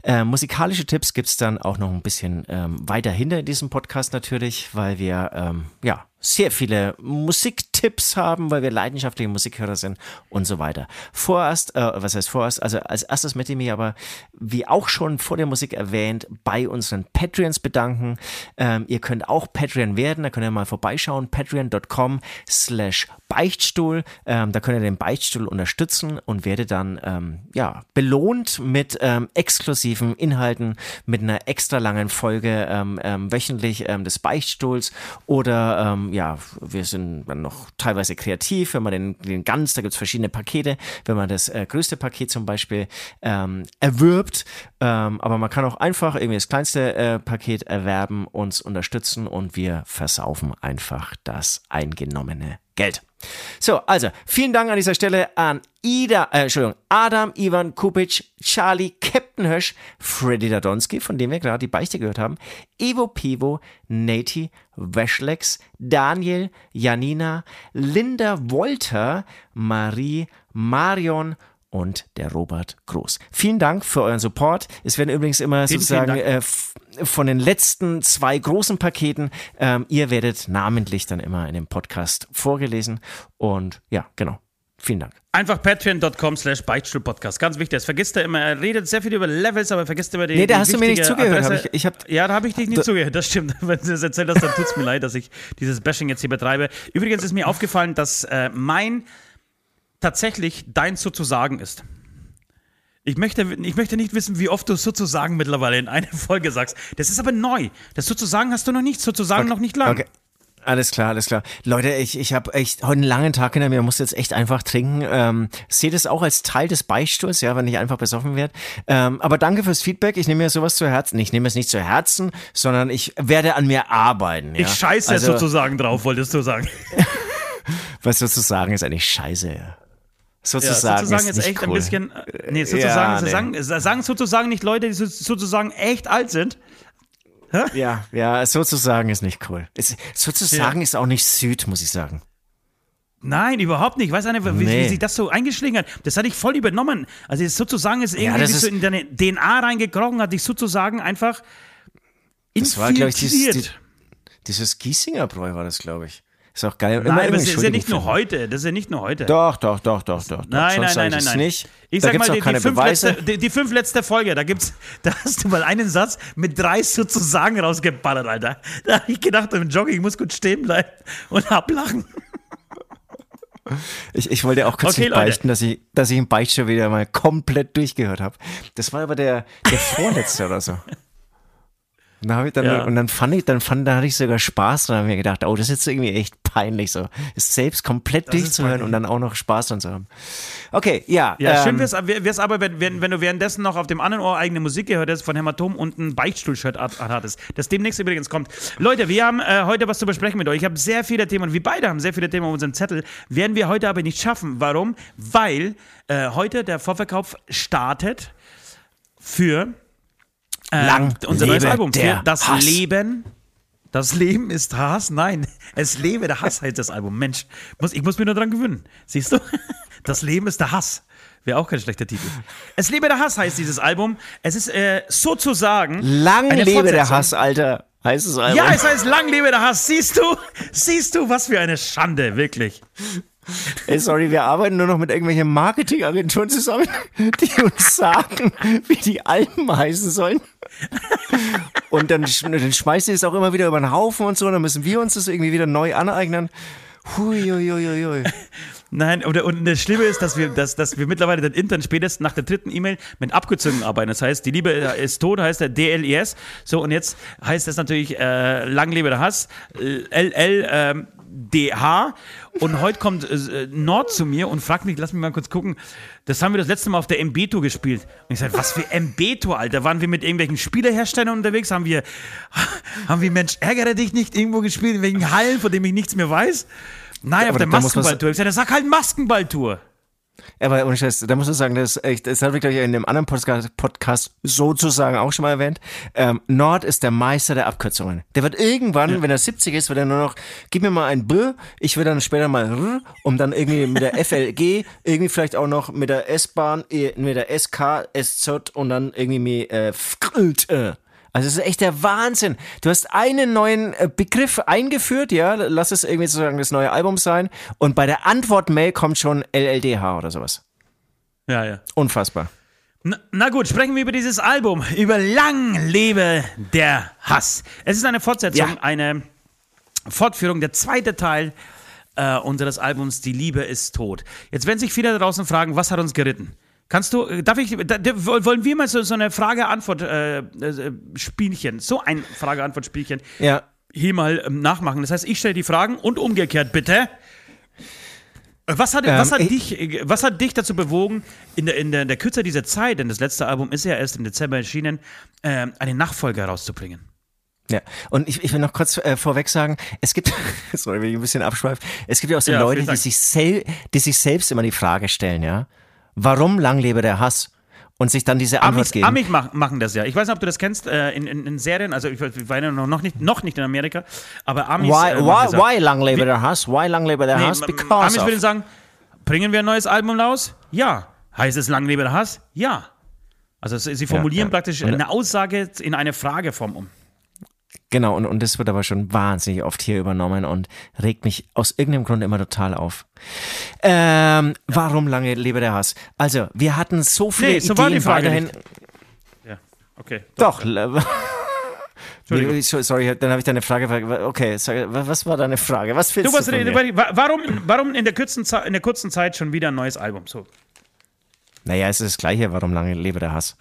Äh, musikalische Tipps gibt's dann auch noch ein bisschen ähm, weiter hinter in diesem Podcast natürlich, weil wir ähm, ja sehr viele Musiktipps haben, weil wir leidenschaftliche Musikhörer sind und so weiter. Vorerst, äh, was heißt vorerst? Also als erstes möchte ich mich aber, wie auch schon vor der Musik erwähnt, bei unseren Patreons bedanken. Ähm, ihr könnt auch Patreon werden, da könnt ihr mal vorbeischauen, patreon.com slash Beichtstuhl. Ähm, da könnt ihr den Beichtstuhl unterstützen und werdet dann ähm, ja belohnt mit ähm, exklusiven Inhalten, mit einer extra langen Folge ähm, ähm, wöchentlich des Beichtstuhls oder ja, wir sind dann noch teilweise kreativ, wenn man den, den ganz, da gibt's verschiedene Pakete, wenn man das äh, größte Paket zum Beispiel ähm, erwirbt, ähm, aber man kann auch einfach irgendwie das kleinste äh, Paket erwerben, uns unterstützen und wir versaufen einfach das eingenommene Geld. So, also vielen Dank an dieser Stelle an Ida, äh, Entschuldigung, Adam, Ivan, Kupic, Charlie, Captain Hirsch, Freddy Dadonski, von dem wir gerade die Beichte gehört haben, Evo Pivo, Nati, Weschlex, Daniel, Janina, Linda Wolter, Marie, Marion und der Robert Groß. Vielen Dank für euren Support. Es werden übrigens immer Vielen, sozusagen vielen äh, von den letzten zwei großen Paketen, ähm, ihr werdet namentlich dann immer in dem Podcast vorgelesen. Und ja, genau. Vielen Dank. Einfach patreon.com slash Beichtstuhl-Podcast. Ganz wichtig. Das vergisst er immer. Er redet sehr viel über Levels, aber vergisst immer die Nee, da hast du mir nicht zugehört, hab ich- ich hab- ja, da habe ich dich nicht zugehört. Das stimmt. Wenn du das erzählt hast, dann tut es mir leid, dass ich dieses Bashing jetzt hier betreibe. Übrigens ist mir aufgefallen, dass äh, mein tatsächlich dein sozusagen ist. Ich möchte, ich möchte nicht wissen, wie oft du sozusagen mittlerweile in einer Folge sagst. Das ist aber neu. Das sozusagen hast du noch nicht, sozusagen noch nicht lang. Okay. Alles klar, alles klar. Leute, ich, ich habe echt heute einen langen Tag hinter mir, muss jetzt echt einfach trinken. Ähm, seht es auch als Teil des Beistuhls, ja, wenn ich einfach besoffen werde. Ähm, aber danke fürs Feedback. Ich nehme mir sowas zu Herzen. Ich nehme es nicht zu Herzen, sondern ich werde an mir arbeiten. Ja? Ich scheiße also, sozusagen drauf, wolltest du sagen. Was sozusagen ist eigentlich scheiße. Ja. Ja, Sozusagen, sozusagen ist, ist, echt cool. ein bisschen. Nee, sozusagen, Ja, nee. sagen, sagen sozusagen nicht Leute, die so- sozusagen echt alt sind. Ja, ja, sozusagen ist nicht cool. Es, sozusagen ist auch nicht Süd, muss ich sagen. Nein, überhaupt nicht. Ich weiß nicht, wie, Nee. wie sich das so eingeschlichen hat. Das hatte ich voll übernommen. Also sozusagen ist irgendwie das wie ist- so in deine DNA reingekrochen, hat dich sozusagen einfach Das war, glaube ich, dieses, infiltriert. die- dieses Gießinger Bräu war das, glaube ich. Ist auch geil. Nein, aber es ist ja nicht nur heute. Das ist ja nicht nur heute. Doch, doch, doch, doch, doch. Nein, nein, nein, nein, nein. Nicht. Ich da sag mal, die, fünf letzte, die, fünf letzte Folge, da gibt's, da hast du mal einen Satz mit drei sozusagen rausgeballert, Alter. Da habe ich gedacht, im Jogging, ich muss gut stehen bleiben und ablachen. Ich, ich wollte auch kurz Okay, beichten, dass ich, dass ich im Beichtstuhl wieder mal komplett durchgehört habe. Das war aber der, der vorletzte oder so. Und da habe ich dann, Ja. und dann fand ich, dann fand, da hatte ich sogar Spaß dran, habe mir gedacht, oh, das ist jetzt irgendwie echt peinlich so. Es selbst komplett Das ist durchzuhören und dann auch noch Spaß dran zu haben. Okay, ja. Ja, ähm, schön wär's, wär's aber, wenn, wenn, wenn du währenddessen noch auf dem anderen Ohr eigene Musik gehört hast von Hämatom und ein Beichtstuhl-Shirt hat- hattest, das demnächst übrigens kommt. Leute, wir haben äh, heute was zu besprechen mit euch. Ich habe sehr viele Themen, wir beide haben sehr viele Themen auf unserem Zettel, werden wir heute aber nicht schaffen. Warum? Weil äh, heute der Vorverkauf startet für Lang unser neues Album, der das Hass. Leben. Das Leben ist Hass? Nein, es lebe der Hass heißt das Album. Mensch, muss, ich muss mich nur dran gewöhnen. Siehst du? Das Leben ist der Hass. Wäre auch kein schlechter Titel. Es lebe der Hass heißt dieses Album. Es ist äh, sozusagen. lang lebe der. Hass, Alter. Heißt es Album. Ja, es heißt Lang lebe der Hass. Siehst du? Siehst du, was für eine Schande, wirklich. Ey, sorry, wir arbeiten nur noch mit irgendwelchen Marketingagenturen zusammen, die uns sagen, wie die Alben heißen sollen. Und dann, dann schmeißt ihr es auch immer wieder über den Haufen und so, dann müssen wir uns das irgendwie wieder neu aneignen. Hui, hui, hui, hui, hui. Nein, oder, und das Schlimme ist, dass wir, dass, dass wir mittlerweile dann intern spätestens nach der dritten E-Mail mit Abkürzungen arbeiten. Das heißt, die Liebe ist tot, heißt der DLES. So, und jetzt heißt es natürlich äh, Lang lebe der Hass, äh, LL, ähm, DH. Und heute kommt äh, Nord zu mir und fragt mich, lass mich mal kurz gucken, das haben wir das letzte Mal auf der MB-Tour gespielt. Und ich sage, was für MB-Tour, Alter? Waren wir mit irgendwelchen Spielerherstellern unterwegs? Haben wir, haben wir Mensch, ärgere dich nicht irgendwo gespielt, in welchen Hallen, von dem ich nichts mehr weiß? Nein, auf aber der Maskenballtour. Ich sage, sag halt Maskenballtour. Aber ohne Scheiß, da muss ich sagen, das, echt, das habe ich, glaube ich, in dem anderen Podcast, Podcast sozusagen auch schon mal erwähnt. Ähm, Nord ist der Meister der Abkürzungen. Der wird irgendwann, wenn er 70 ist, wird er nur noch, gib mir mal ein B, ich will dann später mal R, um dann irgendwie mit der FLG, irgendwie vielleicht auch noch mit der S-Bahn, eh, mit der SK, SZ und dann irgendwie mit äh. Also es ist echt der Wahnsinn. Du hast einen neuen äh, Begriff eingeführt, ja, lass es irgendwie sozusagen das neue Album sein und bei der Antwort-Mail kommt schon LLDH oder sowas. Ja, ja. Unfassbar. Na, na gut, sprechen wir über dieses Album. Über Lang lebe der Hass. Es ist eine Fortsetzung, Ja. eine Fortführung, der zweite Teil äh, unseres Albums Die Liebe ist tot. Jetzt werden sich viele da draußen fragen, was hat uns geritten? Kannst du, äh, darf ich, da, wollen wir mal so, so eine Frage-Antwort-Spielchen, so ein Frage-Antwort-Spielchen Ja. hier mal ähm, nachmachen? Das heißt, ich stelle die Fragen und umgekehrt bitte. Was hat, was, Ähm, hat ich- dich, äh, was hat dich dazu bewogen, in der, in, der, in der Kürze dieser Zeit, denn das letzte Album ist ja erst im Dezember erschienen, ähm, einen Nachfolger rauszubringen? Ja, und ich, ich will noch kurz äh, vorweg sagen, es gibt, sorry, wenn ich ein bisschen abschweife, es gibt ja auch so Ja, Leute, die sich, sel die sich selbst immer die Frage stellen, ja, warum lang lebe der Hass? Und sich dann diese Antwort Amis, geben. Amis mach, machen das ja. Ich weiß nicht, ob du das kennst äh, in, in, in Serien. Also ich, ich war ja noch, nicht, noch nicht in Amerika, aber Amis. why, äh, why, ja. why lang lebe der Hass? Why lang lebe der Nee, Hass? m- Because Amis of. würden sagen, bringen wir ein neues Album raus? Ja. Heißt es lang lebe der Hass? Ja. Also sie formulieren ja. praktisch Und- eine Aussage in eine Frageform um. Genau, und, und das wird aber schon wahnsinnig oft hier übernommen und regt mich aus irgendeinem Grund immer total auf. Ähm, Warum lange lebe der Hass? Also, wir hatten so viele Nee, so war die Ideen Frage weiterhin. nicht. Ja, okay. Doch. Entschuldigung. Nee, so- sorry, dann habe ich deine Frage. Okay, was war deine Frage? Was Du, du, was, von mir? wa- warum, warum in, der kurzen, Ze- in der kurzen Zeit schon wieder ein neues Album? So. Naja, es ist das Gleiche. Warum lange lebe der Hass?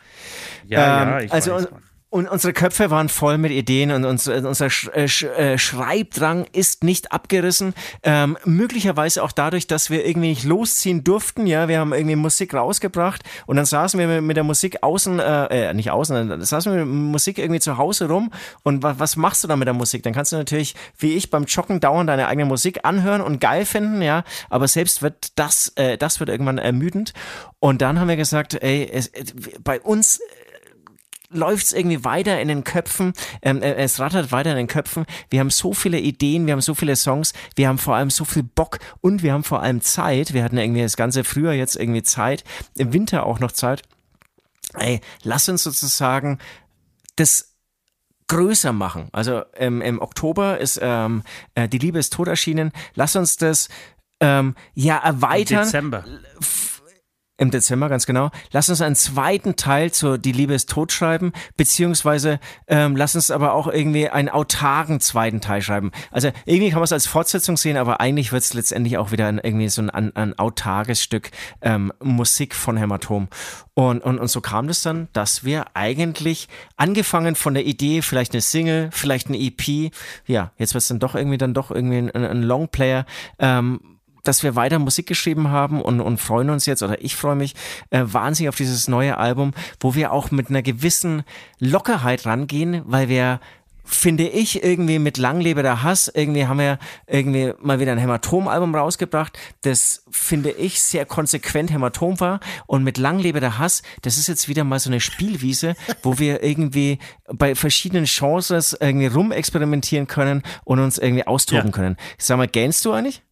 Ja, Ähm, also weiß, und unsere Köpfe waren voll mit Ideen und uns, unser äh, äh, Schreibdrang ist nicht abgerissen. Ähm, möglicherweise auch dadurch, dass wir irgendwie nicht losziehen durften. Ja, wir haben irgendwie Musik rausgebracht und dann saßen wir mit, der Musik außen, äh, äh, nicht außen, dann saßen wir mit Musik irgendwie zu Hause rum. Und wa was machst du dann mit der Musik? Dann kannst du natürlich, wie ich, beim Joggen dauernd deine eigene Musik anhören und geil finden, ja. Aber selbst wird das, äh, das wird irgendwann ermüdend. Und dann haben wir gesagt, ey, es, äh, bei uns läuft es irgendwie weiter in den Köpfen, ähm, äh, es rattert weiter in den Köpfen. Wir haben so viele Ideen, wir haben so viele Songs, wir haben vor allem so viel Bock und wir haben vor allem Zeit. Wir hatten irgendwie das ganze Frühjahr jetzt irgendwie Zeit, im Winter auch noch Zeit. Ey, lass uns sozusagen das größer machen. Also ähm, im Oktober ist ähm, äh, Die Liebe ist tot erschienen. Lass uns das ähm, ja erweitern. Dezember. Im Dezember, ganz genau. Lass uns einen zweiten Teil zu Die Liebe ist tot schreiben, beziehungsweise ähm, lass uns aber auch irgendwie einen autarken zweiten Teil schreiben. Also irgendwie kann man es als Fortsetzung sehen, aber eigentlich wird es letztendlich auch wieder ein, irgendwie so ein, ein, ein autarkes Stück ähm, Musik von Hämatom. Und, und, und so kam das dann, dass wir eigentlich angefangen von der Idee, vielleicht eine Single, vielleicht eine EP, ja, jetzt wird es dann doch irgendwie dann doch irgendwie ein, ein Longplayer, ähm, dass wir weiter Musik geschrieben haben und, und freuen uns jetzt, oder ich freue mich äh, wahnsinnig auf dieses neue Album, wo wir auch mit einer gewissen Lockerheit rangehen, weil wir finde ich irgendwie mit Langlebe der Hass, irgendwie haben wir irgendwie mal wieder ein Hämatom-Album rausgebracht, das finde ich sehr konsequent Hämatom war und mit Langlebe der Hass, das ist jetzt wieder mal so eine Spielwiese, wo wir irgendwie bei verschiedenen Genres irgendwie rumexperimentieren können und uns irgendwie austoben Ja. können. Sag mal, gähnst du eigentlich?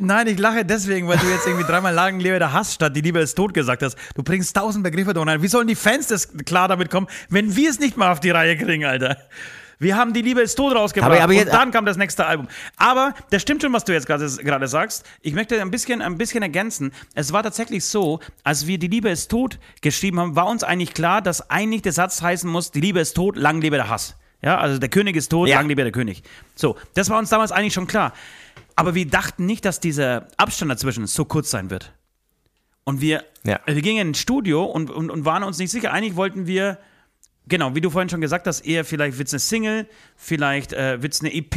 Nein, ich lache deswegen, weil du jetzt irgendwie dreimal Lagen Liebe der Hass statt die Liebe ist tot gesagt hast. Du bringst tausend Begriffe da rein. Wie sollen die Fans das klar damit kommen, wenn wir es nicht mal auf die Reihe kriegen, Alter? Wir haben die Liebe ist tot rausgebracht Aber- aber jetzt- und dann kam das nächste Album. Aber das stimmt schon, was du jetzt gerade gerade sagst. Ich möchte ein bisschen, ein bisschen ergänzen. Es war tatsächlich so, als wir die Liebe ist tot geschrieben haben, war uns eigentlich klar, dass eigentlich der Satz heißen muss, die Liebe ist tot, lang lebe der Hass. Ja, also der König ist tot, Ja. lang lebe der König. So, das war uns damals eigentlich schon klar. Aber wir dachten nicht, dass dieser Abstand dazwischen so kurz sein wird. Und wir, Ja. wir gingen ins Studio und, und, und waren uns nicht sicher. Eigentlich wollten wir, genau, wie du vorhin schon gesagt hast, eher vielleicht wird es eine Single, vielleicht äh, wird es eine EP.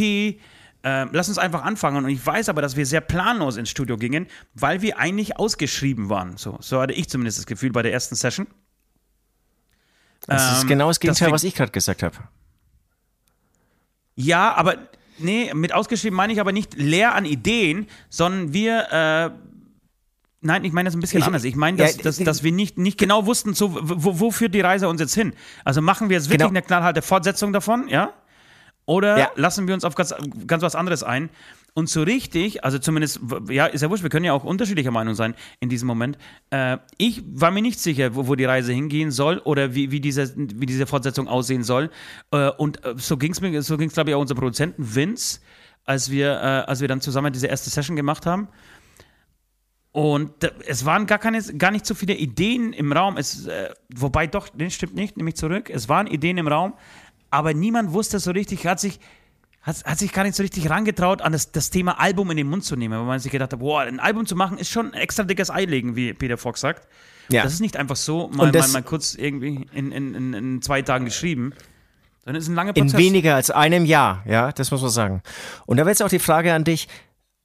Äh, lass uns einfach anfangen. Und ich weiß aber, dass wir sehr planlos ins Studio gingen, weil wir eigentlich ausgeschrieben waren. So, so hatte ich zumindest das Gefühl bei der ersten Session. Das ist Ähm, genau das Gegenteil, deswegen- was ich gerade gesagt habe. Ja, aber nee, mit ausgeschrieben meine ich aber nicht leer an Ideen, sondern wir, äh, nein, ich meine das ein bisschen Ich- anders. Ich meine, dass, ja, dass, dass wir nicht, nicht genau wussten, so, wo, wo führt die Reise uns jetzt hin. Also machen wir jetzt wirklich Genau. eine knallharte Fortsetzung davon, ja? Oder Ja. lassen wir uns auf ganz, ganz was anderes ein? Und so richtig, also zumindest, ja, ist ja wurscht, wir können ja auch unterschiedlicher Meinung sein in diesem Moment. Äh, ich war mir nicht sicher, wo, wo die Reise hingehen soll oder wie, wie, diese, wie diese Fortsetzung aussehen soll. Äh, und äh, so ging es mir, so ging es, glaube ich, auch unser Produzenten Vince, als wir, äh, als wir dann zusammen diese erste Session gemacht haben. Und da, es waren gar, keine, gar nicht so viele Ideen im Raum. Es, äh, wobei doch, nee, stimmt nicht, nehme ich zurück. Es waren Ideen im Raum, aber niemand wusste so richtig, hat sich, hat, hat sich gar nicht so richtig rangetraut, an das, das Thema Album in den Mund zu nehmen, weil man sich gedacht hat, boah, ein Album zu machen ist schon ein extra dickes Ei legen, wie Peter Fox sagt. Ja. Das ist nicht einfach so mal, mal, mal kurz irgendwie in, in, in, in zwei Tagen geschrieben. Dann ist ein langer In Prozess. weniger als einem Jahr, ja, das muss man sagen. Und da wäre jetzt auch die Frage an dich,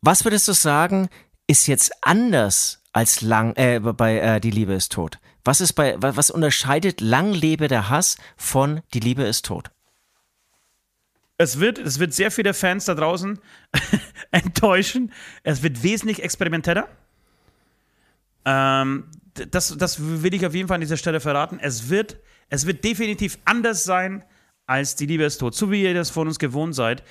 was würdest du sagen, ist jetzt anders als lang, äh, bei äh, Die Liebe ist tot? Was ist bei, wa- was unterscheidet Lang lebe der Hass von Die Liebe ist tot? Es wird, es wird sehr viele Fans da draußen enttäuschen. Es wird wesentlich experimenteller. Ähm, das, das will ich auf jeden Fall an dieser Stelle verraten. Es wird, es wird definitiv anders sein als die Liebe ist tot. So wie ihr das von uns gewohnt seid.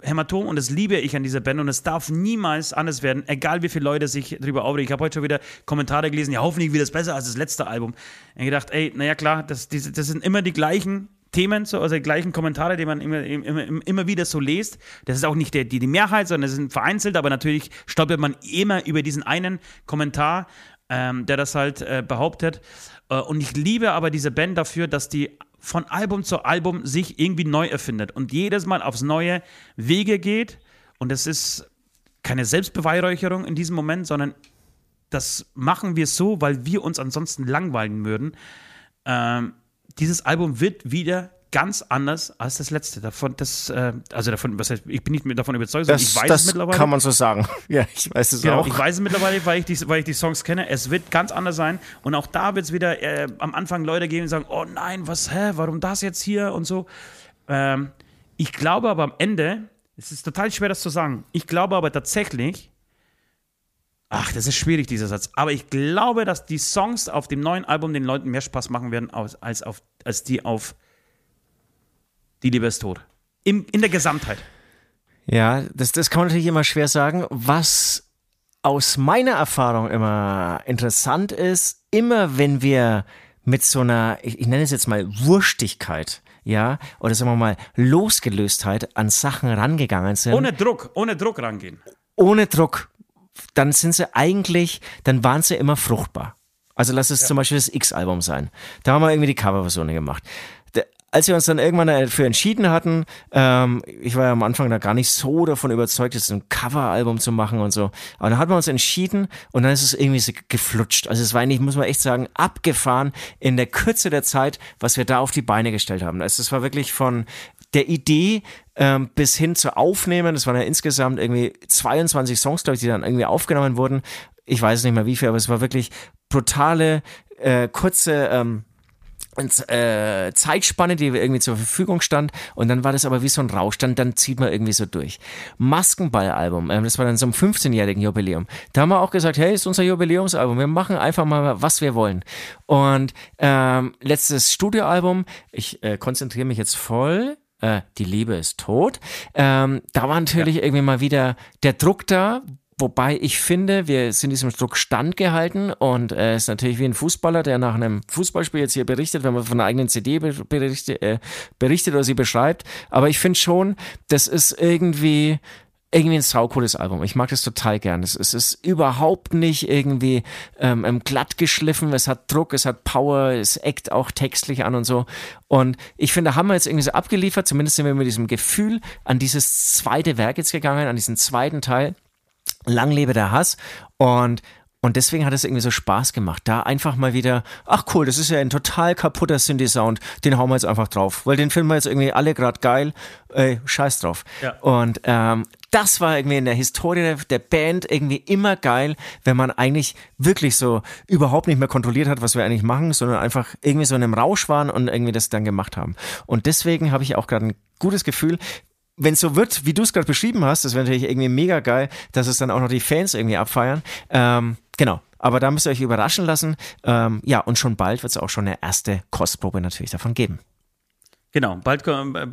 Hämatom, und das liebe ich an dieser Band, und es darf niemals anders werden, egal wie viele Leute sich darüber aufregen. Ich habe heute schon wieder Kommentare gelesen, ja, hoffentlich wird es besser als das letzte Album. Ich habe gedacht, ey, naja, klar, das, das, das sind immer die gleichen Themen, so, also die gleichen Kommentare, die man immer, immer, immer wieder so liest. Das ist auch nicht der, die, die Mehrheit, sondern es sind vereinzelt, aber natürlich stolpert man immer über diesen einen Kommentar ähm, der das halt äh, behauptet. Äh, und ich liebe aber diese Band dafür, dass die von Album zu Album sich irgendwie neu erfindet und jedes Mal aufs neue Wege geht. Und es ist keine Selbstbeweihräucherung in diesem Moment, sondern das machen wir so, weil wir uns ansonsten langweilen würden. Ähm, dieses Album wird wieder ganz anders als das letzte. Davon, das, äh, also davon, was heißt, ich bin nicht davon überzeugt, das, ich weiß das es mittlerweile. Kann man so sagen. Ja, ich weiß es genau, auch. Ich weiß es mittlerweile, weil ich, die, weil ich die Songs kenne. Es wird ganz anders sein. Und auch da wird es wieder äh, am Anfang Leute geben, die sagen: Oh nein, was, hä, warum das jetzt hier und so. Ähm, ich glaube aber am Ende, es ist total schwer, das zu sagen. Ich glaube aber tatsächlich, ach, das ist schwierig, dieser Satz. Aber ich glaube, dass die Songs auf dem neuen Album den Leuten mehr Spaß machen werden, als, als, auf, als die auf die Liebe ist tot. Im, in der Gesamtheit. Ja, das, das kann man natürlich immer schwer sagen. Was aus meiner Erfahrung immer interessant ist, immer wenn wir mit so einer, ich, ich nenne es jetzt mal Wurstigkeit, ja, oder sagen wir mal Losgelöstheit an Sachen rangegangen sind. Ohne Druck, ohne Druck rangehen. Ohne Druck, dann sind sie eigentlich, dann waren sie immer fruchtbar. Also lass es ja. zum Beispiel das X-Album sein. Da haben wir irgendwie die Coverversion gemacht als wir uns dann irgendwann dafür entschieden hatten, ähm, ich war ja am Anfang da gar nicht so davon überzeugt, jetzt ein Coveralbum zu machen und so. Aber dann hatten wir uns entschieden und dann ist es irgendwie so geflutscht. Also es war eigentlich, muss man echt sagen, abgefahren in der Kürze der Zeit, was wir da auf die Beine gestellt haben. Also es war wirklich von der Idee ähm, bis hin zu Aufnehmen, das waren ja insgesamt irgendwie 22 Songs, glaube ich, die dann irgendwie aufgenommen wurden. Ich weiß nicht mehr wie viel, aber es war wirklich brutale, äh, kurze ähm, äh, Zeitspanne, die irgendwie zur Verfügung stand und dann war das aber wie so ein Rausch, dann, dann zieht man irgendwie so durch. Maskenball-Album, äh, das war dann so ein 15-jährigen Jubiläum. Da haben wir auch gesagt, hey, ist unser Jubiläumsalbum, wir machen einfach mal, was wir wollen. Und ähm, letztes Studioalbum, ich äh, konzentriere mich jetzt voll äh, die Liebe ist tot. Ähm, da war natürlich ja. irgendwie mal wieder der Druck da, Wobei ich finde, wir sind diesem Druck standgehalten und es äh, ist natürlich wie ein Fußballer, der nach einem Fußballspiel jetzt hier berichtet, wenn man von einer eigenen CD berichtet, äh, berichtet oder sie beschreibt. Aber ich finde schon, das ist irgendwie irgendwie ein saucooles Album. Ich mag das total gern. Es, es ist überhaupt nicht irgendwie ähm, ähm, glatt geschliffen. Es hat Druck, es hat Power, es eckt auch textlich an und so. Und ich finde, haben wir jetzt irgendwie so abgeliefert. Zumindest sind wir mit diesem Gefühl an dieses zweite Werk jetzt gegangen, an diesen zweiten Teil. Lang lebe der Hass. Und und deswegen hat es irgendwie so Spaß gemacht. Da einfach mal wieder, ach cool, das ist ja ein total kaputter Synthi-Sound, den hauen wir jetzt einfach drauf. Weil den finden wir jetzt irgendwie alle gerade geil. Ey, scheiß drauf. Ja. Und ähm, das war irgendwie in der Historie der, Band irgendwie immer geil, wenn man eigentlich wirklich so überhaupt nicht mehr kontrolliert hat, was wir eigentlich machen, sondern einfach irgendwie so in einem Rausch waren und irgendwie das dann gemacht haben. Und deswegen habe ich auch gerade ein gutes Gefühl, wenn es so wird, wie du es gerade beschrieben hast, das wäre natürlich irgendwie mega geil, dass es dann auch noch die Fans irgendwie abfeiern. Ähm, genau. Aber da müsst ihr euch überraschen lassen. Ähm, ja, und schon bald wird es auch schon eine erste Kostprobe natürlich davon geben. Genau, bald, äh,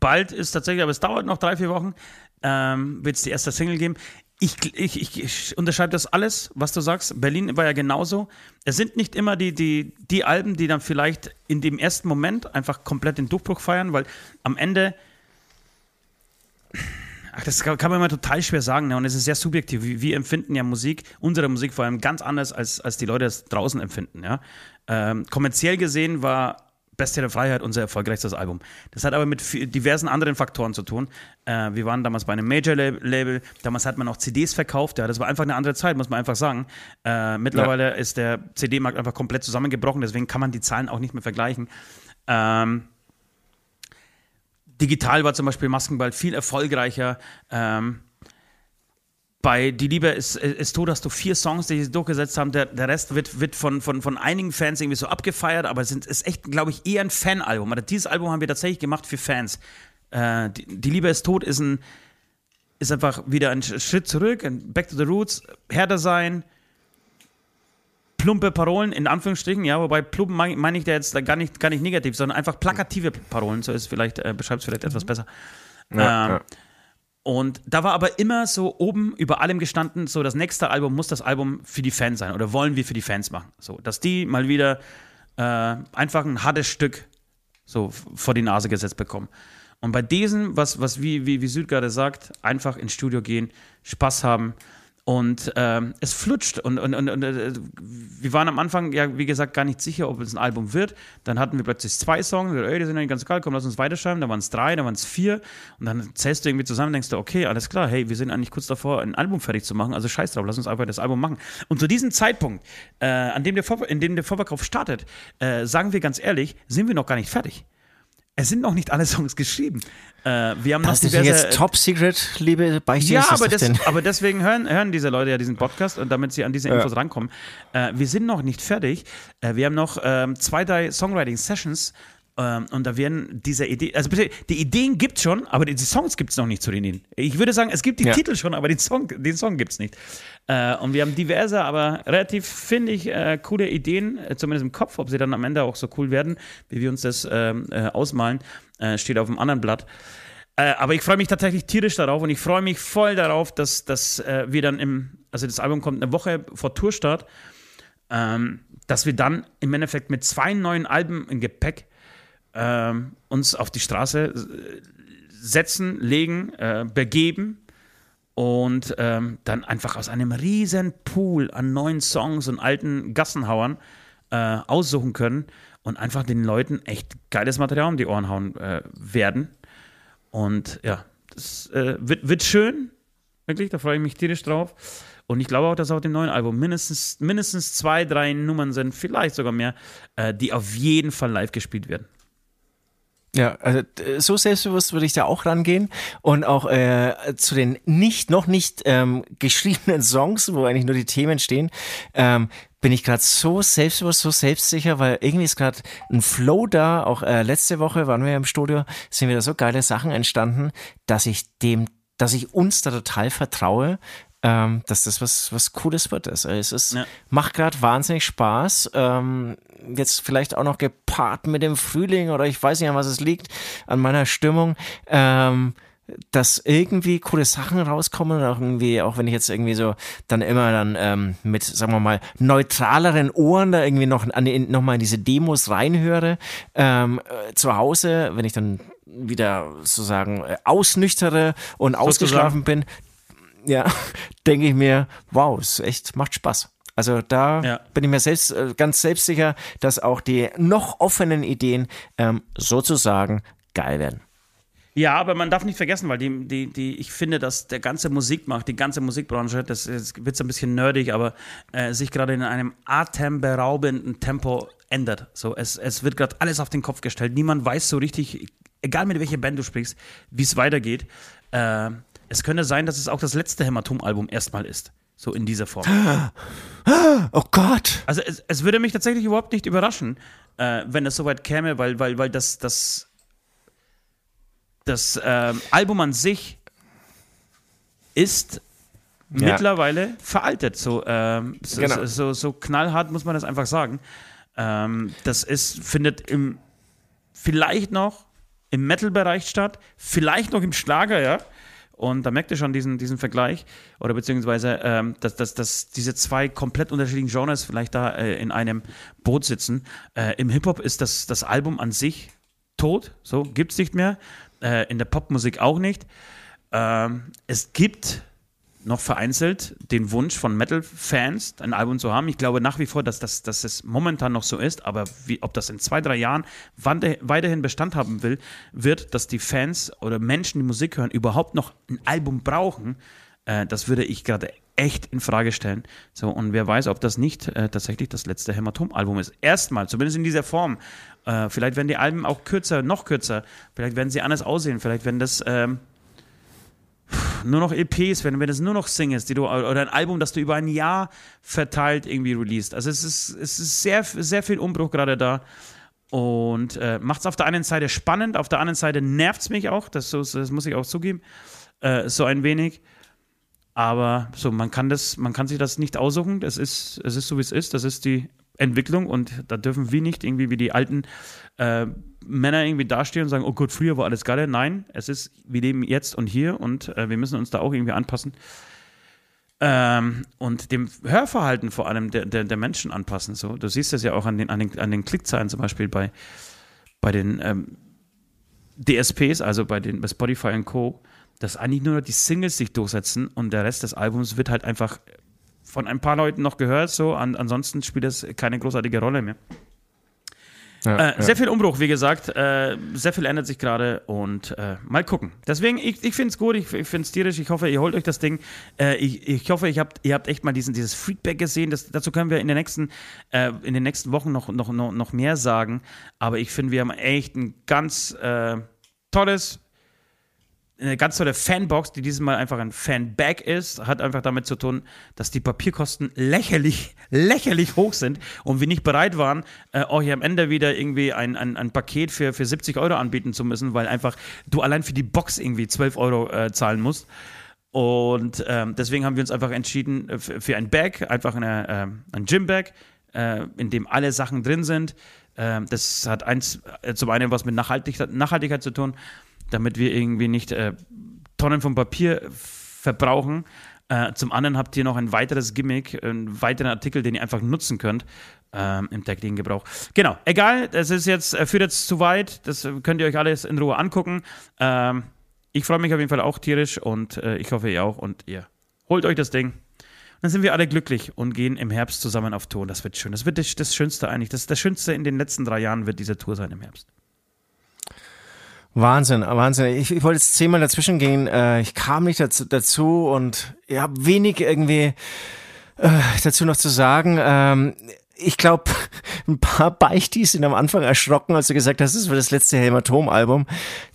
bald ist tatsächlich, aber es dauert noch drei, vier Wochen, ähm, wird es die erste Single geben. Ich, ich, ich, unterschreibe das alles, was du sagst. Berlin war ja genauso. Es sind nicht immer die, die, die Alben, die dann vielleicht in dem ersten Moment einfach komplett den Durchbruch feiern, weil am Ende Ach, das kann man immer total schwer sagen, ne? und es ist sehr subjektiv. Wir, empfinden ja Musik, unsere Musik vor allem ganz anders, als, als die Leute es draußen empfinden. Ja? Ähm, kommerziell gesehen war Beste der Freiheit unser erfolgreichstes Album. Das hat aber mit diversen anderen Faktoren zu tun. Äh, wir waren damals bei einem Major-Label, damals hat man auch CDs verkauft, ja, das war einfach eine andere Zeit, muss man einfach sagen. Äh, mittlerweile ja. ist der CD-Markt einfach komplett zusammengebrochen, deswegen kann man die Zahlen auch nicht mehr vergleichen. Ähm, digital war zum Beispiel Maskenball viel erfolgreicher. Ähm, bei Die Liebe ist, ist tot, hast du vier Songs, die sie durchgesetzt haben. Der, der Rest wird, wird von, von, von einigen Fans irgendwie so abgefeiert, aber es ist echt, glaube ich, eher ein Fanalbum. Also dieses Album haben wir tatsächlich gemacht für Fans. Äh, die, die Liebe ist tot ist ein ist einfach wieder ein Schritt zurück, ein Back to the Roots, härter sein, plumpe Parolen, in Anführungsstrichen, ja, wobei plump meine mein ich da jetzt gar nicht, gar nicht negativ, sondern einfach plakative Parolen, so ist vielleicht, äh, beschreibt es vielleicht etwas besser. Ja, ähm, ja. Und da war aber immer so oben über allem gestanden, so das nächste Album muss das Album für die Fans sein oder wollen wir für die Fans machen. So, dass die mal wieder äh, einfach ein hartes Stück so vor die Nase gesetzt bekommen. Und bei diesen, was, was wie, wie, wie Süd gerade sagt, einfach ins Studio gehen, Spaß haben und ähm, es flutscht. Und, und, und, und äh, wir waren am Anfang, ja, wie gesagt, gar nicht sicher, ob es ein Album wird. Dann hatten wir plötzlich zwei Songs, ey, die sind eigentlich ganz geil, komm, lass uns weiterschreiben. Da waren es drei, da waren es vier. Und dann zählst du irgendwie zusammen und denkst du, okay, alles klar, hey, wir sind eigentlich kurz davor, ein Album fertig zu machen, also scheiß drauf, lass uns einfach das Album machen. Und zu diesem Zeitpunkt, äh, an dem der in dem der Vorverkauf startet, äh, sagen wir ganz ehrlich, sind wir noch gar nicht fertig. Es sind noch nicht alle Songs geschrieben. Äh, wir haben noch Das ist diverse, jetzt Top Secret, liebe Beichte. ja, ist das aber, das, aber deswegen hören, hören diese Leute ja diesen Podcast und damit sie an diese Infos rankommen. Äh, wir sind noch nicht fertig. Äh, wir haben noch ähm, zwei, drei Songwriting-Sessions ähm, und da werden diese Ideen, also bitte, die Ideen gibt es schon, aber die, die Songs gibt es noch nicht zu den Ideen. Ich würde sagen, es gibt die Ja. Titel schon, aber den Song, den Song gibt es nicht. Äh, und wir haben diverse, aber relativ, finde ich, äh, coole Ideen, äh, zumindest im Kopf, ob sie dann am Ende auch so cool werden, wie wir uns das ähm, äh, ausmalen, äh, steht auf dem anderen Blatt. Aber ich freue mich tatsächlich tierisch darauf und ich freue mich voll darauf, dass, dass wir dann im, also das Album kommt eine Woche vor Tourstart, ähm, dass wir dann im Endeffekt mit zwei neuen Alben im Gepäck ähm, uns auf die Straße setzen, legen, äh, begeben und ähm, dann einfach aus einem riesen Pool an neuen Songs und alten Gassenhauern äh, aussuchen können und einfach den Leuten echt geiles Material um die Ohren hauen äh, werden. Und ja, das äh, wird, wird schön, wirklich, da freue ich mich tierisch drauf. Und ich glaube auch, dass auf dem neuen Album mindestens, mindestens zwei, drei Nummern sind, vielleicht sogar mehr, äh, die auf jeden Fall live gespielt werden. Ja, also so selbstbewusst würde ich da auch rangehen und auch äh, zu den nicht noch nicht ähm, geschriebenen Songs, wo eigentlich nur die Themen stehen, ähm, bin ich gerade so selbstbewusst, so selbstsicher, weil irgendwie ist gerade ein Flow da. Auch äh, letzte Woche waren wir ja im Studio, sind wieder so geile Sachen entstanden, dass ich dem, dass ich uns da total vertraue. Ähm, dass das was, was Cooles wird. Also es ist, Ja. macht gerade wahnsinnig Spaß. Ähm, jetzt vielleicht auch noch gepaart mit dem Frühling oder ich weiß nicht, an was es liegt, an meiner Stimmung. Ähm, dass irgendwie coole Sachen rauskommen und auch irgendwie, auch wenn ich jetzt irgendwie so dann immer dann ähm, mit, sagen wir mal, neutraleren Ohren da irgendwie noch, an, in, noch mal in diese Demos reinhöre, ähm, äh, zu Hause, wenn ich dann wieder sozusagen äh, ausnüchtere und ausgeschlafen bin, ja, denke ich mir, wow, es ist echt, macht Spaß. Also da Ja. bin ich mir selbst äh, ganz selbstsicher, dass auch die noch offenen Ideen ähm, sozusagen geil werden. Ja, aber man darf nicht vergessen, weil die, die, die, ich finde, dass der ganze Musikmarkt, die ganze Musikbranche, das wird ein bisschen nerdig, aber äh, sich gerade in einem atemberaubenden Tempo ändert. So, es, es wird gerade alles auf den Kopf gestellt. Niemand weiß so richtig, egal mit welcher Band du sprichst, wie es weitergeht. Äh, es könnte sein, dass es auch das letzte Hämatom-Album erstmal ist. So in dieser Form. Oh Gott! Also es, es würde mich tatsächlich überhaupt nicht überraschen, äh, wenn es soweit käme, weil, weil, weil das, das, das ähm, Album an sich ist Ja. mittlerweile veraltet. So, ähm, so, Genau. so, so knallhart muss man das einfach sagen. Ähm, das ist, findet im vielleicht noch im Metal-Bereich statt, vielleicht noch im Schlager, ja. Und da merkt ihr schon diesen, diesen Vergleich. Oder beziehungsweise, ähm, dass, dass, dass diese zwei komplett unterschiedlichen Genres vielleicht da äh, in einem Boot sitzen. Äh, Im Hip-Hop ist das, das Album an sich tot, so gibt's nicht mehr. Äh, in der Popmusik auch nicht. Ähm, es gibt noch vereinzelt den Wunsch von Metal-Fans, ein Album zu haben. Ich glaube nach wie vor, dass, das, dass es momentan noch so ist, aber wie, ob das in zwei, drei Jahren weiterhin Bestand haben will, wird, dass die Fans oder Menschen, die Musik hören, überhaupt noch ein Album brauchen, äh, das würde ich gerade echt in Frage stellen. So, und wer weiß, ob das nicht äh, tatsächlich das letzte Hämatom-Album ist. Erstmal, zumindest in dieser Form. Äh, vielleicht werden die Alben auch kürzer, noch kürzer. Vielleicht werden sie anders aussehen. Vielleicht werden das ähm, nur noch EPs, wenn, wenn es nur noch Singles, die du, oder ein Album, das du über ein Jahr verteilt irgendwie released. Also es ist, es ist sehr, sehr viel Umbruch gerade da. und äh, macht es auf der einen Seite spannend, auf der anderen Seite nervt es mich auch, das, das, muss ich auch zugeben, äh, so ein wenig. Aber so, man kann das, man kann sich das nicht aussuchen. Es ist, es ist so, wie es ist. Das ist die Entwicklung und da dürfen wir nicht irgendwie wie die alten äh, Männer irgendwie dastehen und sagen, oh Gott, früher war alles geil. Nein, es ist, wir leben jetzt und hier und äh, wir müssen uns da auch irgendwie anpassen. Ähm, und dem Hörverhalten vor allem der, der, der, Menschen anpassen. So, du siehst das ja auch an den, an den, an den Klickzahlen zum Beispiel bei, bei den ähm, DSPs, also bei, den, bei Spotify und Co., dass eigentlich nur die Singles sich durchsetzen und der Rest des Albums wird halt einfach von ein paar Leuten noch gehört, so, an, ansonsten spielt das keine großartige Rolle mehr. Ja, äh, sehr viel Umbruch, wie gesagt. Äh, sehr viel ändert sich gerade und äh, mal gucken. Deswegen, ich, ich finde es gut, ich, ich finde es tierisch. Ich hoffe, ihr holt euch das Ding. Äh, ich, ich hoffe, ich habt, ihr habt echt mal diesen, dieses Feedback gesehen. Das, dazu können wir in, der nächsten, äh, in den nächsten Wochen noch, noch, noch, noch mehr sagen. Aber ich finde, wir haben echt ein ganz tolles, eine ganz tolle Fanbox, die dieses Mal einfach ein Fanbag ist, hat einfach damit zu tun, dass die Papierkosten lächerlich, lächerlich hoch sind und wir nicht bereit waren, äh, euch am Ende wieder irgendwie ein, ein, ein Paket für, für 70 Euro anbieten zu müssen, weil einfach du allein für die Box irgendwie 12 Euro äh, zahlen musst. Und ähm, deswegen haben wir uns einfach entschieden äh, für ein Bag, einfach eine, äh, ein Gymbag, äh, in dem alle Sachen drin sind. Äh, das hat eins, äh, zum einen was mit Nachhaltigkeit, Nachhaltigkeit zu tun damit wir irgendwie nicht äh, Tonnen von Papier verbrauchen. Äh, zum anderen habt ihr noch ein weiteres Gimmick, einen weiteren Artikel, den ihr einfach nutzen könnt ähm, im täglichen Gebrauch. Genau, egal, das ist jetzt, äh, führt jetzt zu weit, das könnt ihr euch alles in Ruhe angucken. Ähm, ich freue mich auf jeden Fall auch tierisch und äh, ich hoffe, ihr auch und ihr holt euch das Ding. Dann sind wir alle glücklich und gehen im Herbst zusammen auf Tour. Das wird schön. Das wird das, das Schönste eigentlich. Das, das Schönste in den letzten drei Jahren wird diese Tour sein im Herbst. Wahnsinn, Wahnsinn. Ich, ich wollte jetzt zehnmal dazwischen gehen. Äh, ich kam nicht dazu, dazu und ich habe wenig irgendwie äh, dazu noch zu sagen. Ähm, ich glaube, ein paar Beichtis sind am Anfang erschrocken, als du gesagt hast, es wird das letzte Hämatom-Album.